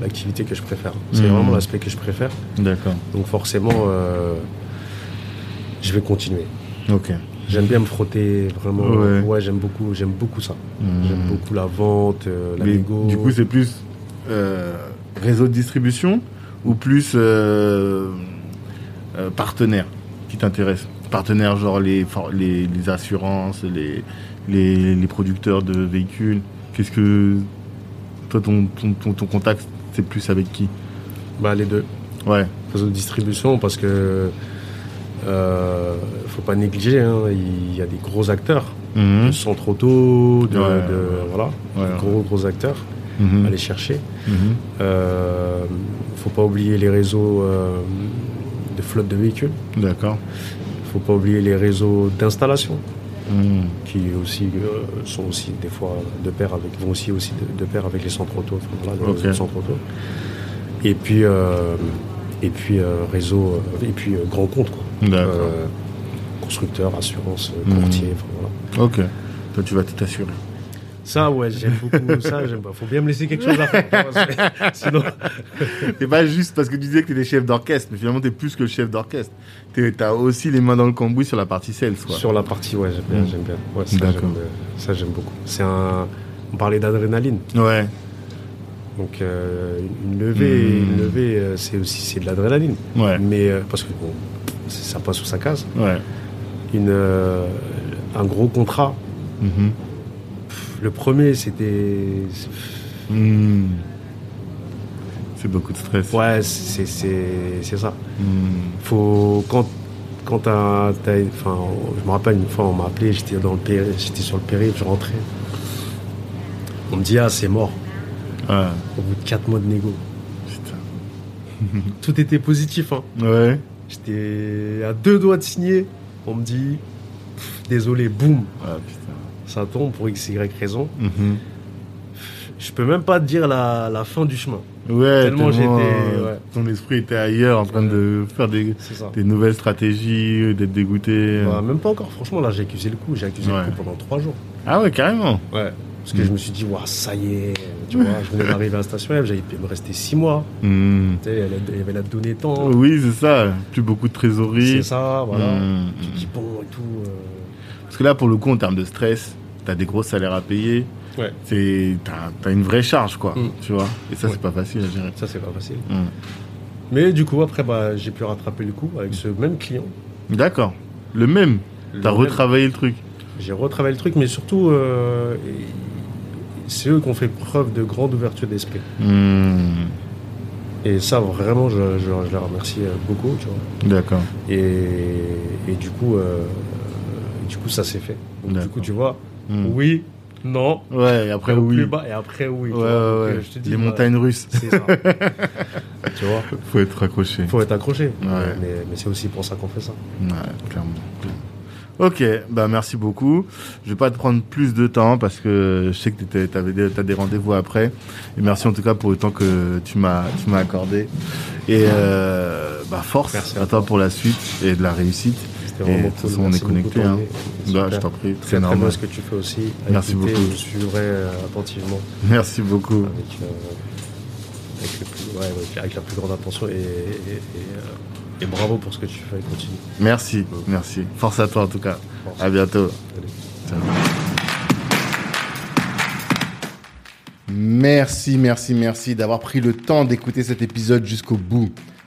l'activité la, que je préfère. C'est mhm. vraiment l'aspect que je préfère. D'accord. Donc forcément, euh, je vais continuer. Ok. J'aime bien me frotter, vraiment. Ouais, j'aime beaucoup, j'aime beaucoup ça. Mhm. J'aime beaucoup la vente, euh, la négo. Du coup, c'est plus réseau de distribution ou plus partenaire qui t'intéresse? Partenaires, genre les, les, les assurances, les, les, les, producteurs de véhicules Qu'est-ce que. Toi, ton, ton, ton, contact, c'est plus avec qui? Bah, les deux. Ouais. Réseau de distribution, parce que. Euh, faut pas négliger, hein, il y a des gros acteurs, mmh. centre auto, de, voilà, gros gros acteurs mmh. à chercher. Mmh. Euh, faut pas oublier les réseaux euh, de flotte de véhicules. D'accord faut pas oublier les réseaux d'installation. Hmm. qui aussi euh, sont aussi des fois de pair avec vont aussi aussi de, pair avec les centres auto, centres auto. Et puis euh, et puis euh, réseau et puis grand compte quoi. constructeur, assurance, courtier, hmm. Ok. Toi tu vas t'assurer. Ça, ouais, j'aime beaucoup ça. J'aime pas. Faut bien me laisser quelque chose à faire. Sinon. c'est pas juste parce que tu disais que tu étais chef d'orchestre, mais finalement, tu es plus que le chef d'orchestre. Tu as aussi les mains dans le cambouis sur la partie sales, quoi. Sur la partie, ouais, j'aime bien. J'aime bien. Ouais, ça, j'aime beaucoup. C'est un. On parlait d'adrénaline. Ouais. Donc, euh, une levée, hmm. une levée euh, c'est aussi c'est de l'adrénaline. Ouais. Mais euh, parce que bon, ça passe sous sa case. Ouais. Une, un gros contrat. Mm-hmm. Le premier, c'était. Hmm. C'est beaucoup de stress. Ouais, c'est ça. Hmm. Faut. Quand, quand t'as. Enfin, je me rappelle une fois, on m'a appelé, j'étais dans le j'étais sur le périph', je rentrais. On me dit, ah, c'est mort. Au bout de 4 mois de négo. Putain. Tout était positif, hein. Ouais. J'étais à deux doigts de signer. On me dit, désolé, boum. Ah, putain ça tombe pour x, y raison. Mhm. Je peux même pas te dire la, la fin du chemin. Ouais, tellement, j'étais. Euh, ton esprit était ailleurs en train de faire des, des nouvelles stratégies, d'être dégoûté. Bah, même pas encore, franchement, là j'ai accusé le coup. J'ai accusé le coup pendant trois jours. Ah ouais, carrément Ouais. Parce que je me suis dit, ça y est, tu vois, je venais d'arriver à la station F, j'avais me rester six mois. Mhm. Tu sais, il y avait la donnée temps. Oui, c'est ça, plus beaucoup de trésorerie. C'est ça, voilà. Mhm. Tu te dis, bon et tout. Euh, parce que là, pour le coup, en termes de stress, tu as des gros salaires à payer. Ouais. C'est, t'as, t'as une vraie charge, quoi. Mm. Tu vois. Et ça, Ouais. c'est pas facile à gérer. Ça, c'est pas facile. Mm. Mais du coup, après, bah, j'ai pu rattraper le coup avec ce même client. D'accord. Le même. Le T'as retravaillé le truc. J'ai retravaillé le truc, mais surtout, euh, c'est eux qui ont fait preuve de grande ouverture d'esprit. Hmm. Et ça, vraiment, je, je, remercie euh, beaucoup, tu vois. D'accord. Et, et du coup, euh, du coup, ça s'est fait. Donc, du coup, tu vois, Hmm. oui, non, Ouais, et après, oui. plus bas, et après, oui. Ouais, tu vois. ouais, Donc, ouais. je te dis, Les bah, montagnes russes. C'est ça. tu vois, Faut être accroché. faut être accroché. Ouais. Mais, mais c'est aussi pour ça qu'on fait ça. Ouais, clairement. Ok, bah merci beaucoup. Je vais pas te prendre plus de temps parce que je sais que tu avais des, t'as des rendez-vous après. Et merci en tout cas pour le temps que tu m'as tu m'as accordé. Et euh, bah force Merci à, toi. pour la suite et de la réussite. C'était vraiment de toute cool. façon, on est connecté, hein. Bah, je t'en prie, c'est très ce que tu fais aussi. Merci beaucoup. Je suivrai euh, attentivement Merci beaucoup. avec, euh, avec, le plus- ouais, ouais, avec la plus grande attention et, et, et, euh, et bravo pour ce que tu fais. Continue. Merci, merci. Force à toi en tout cas. Force. À bientôt. Merci, merci, merci d'avoir pris le temps d'écouter cet épisode jusqu'au bout.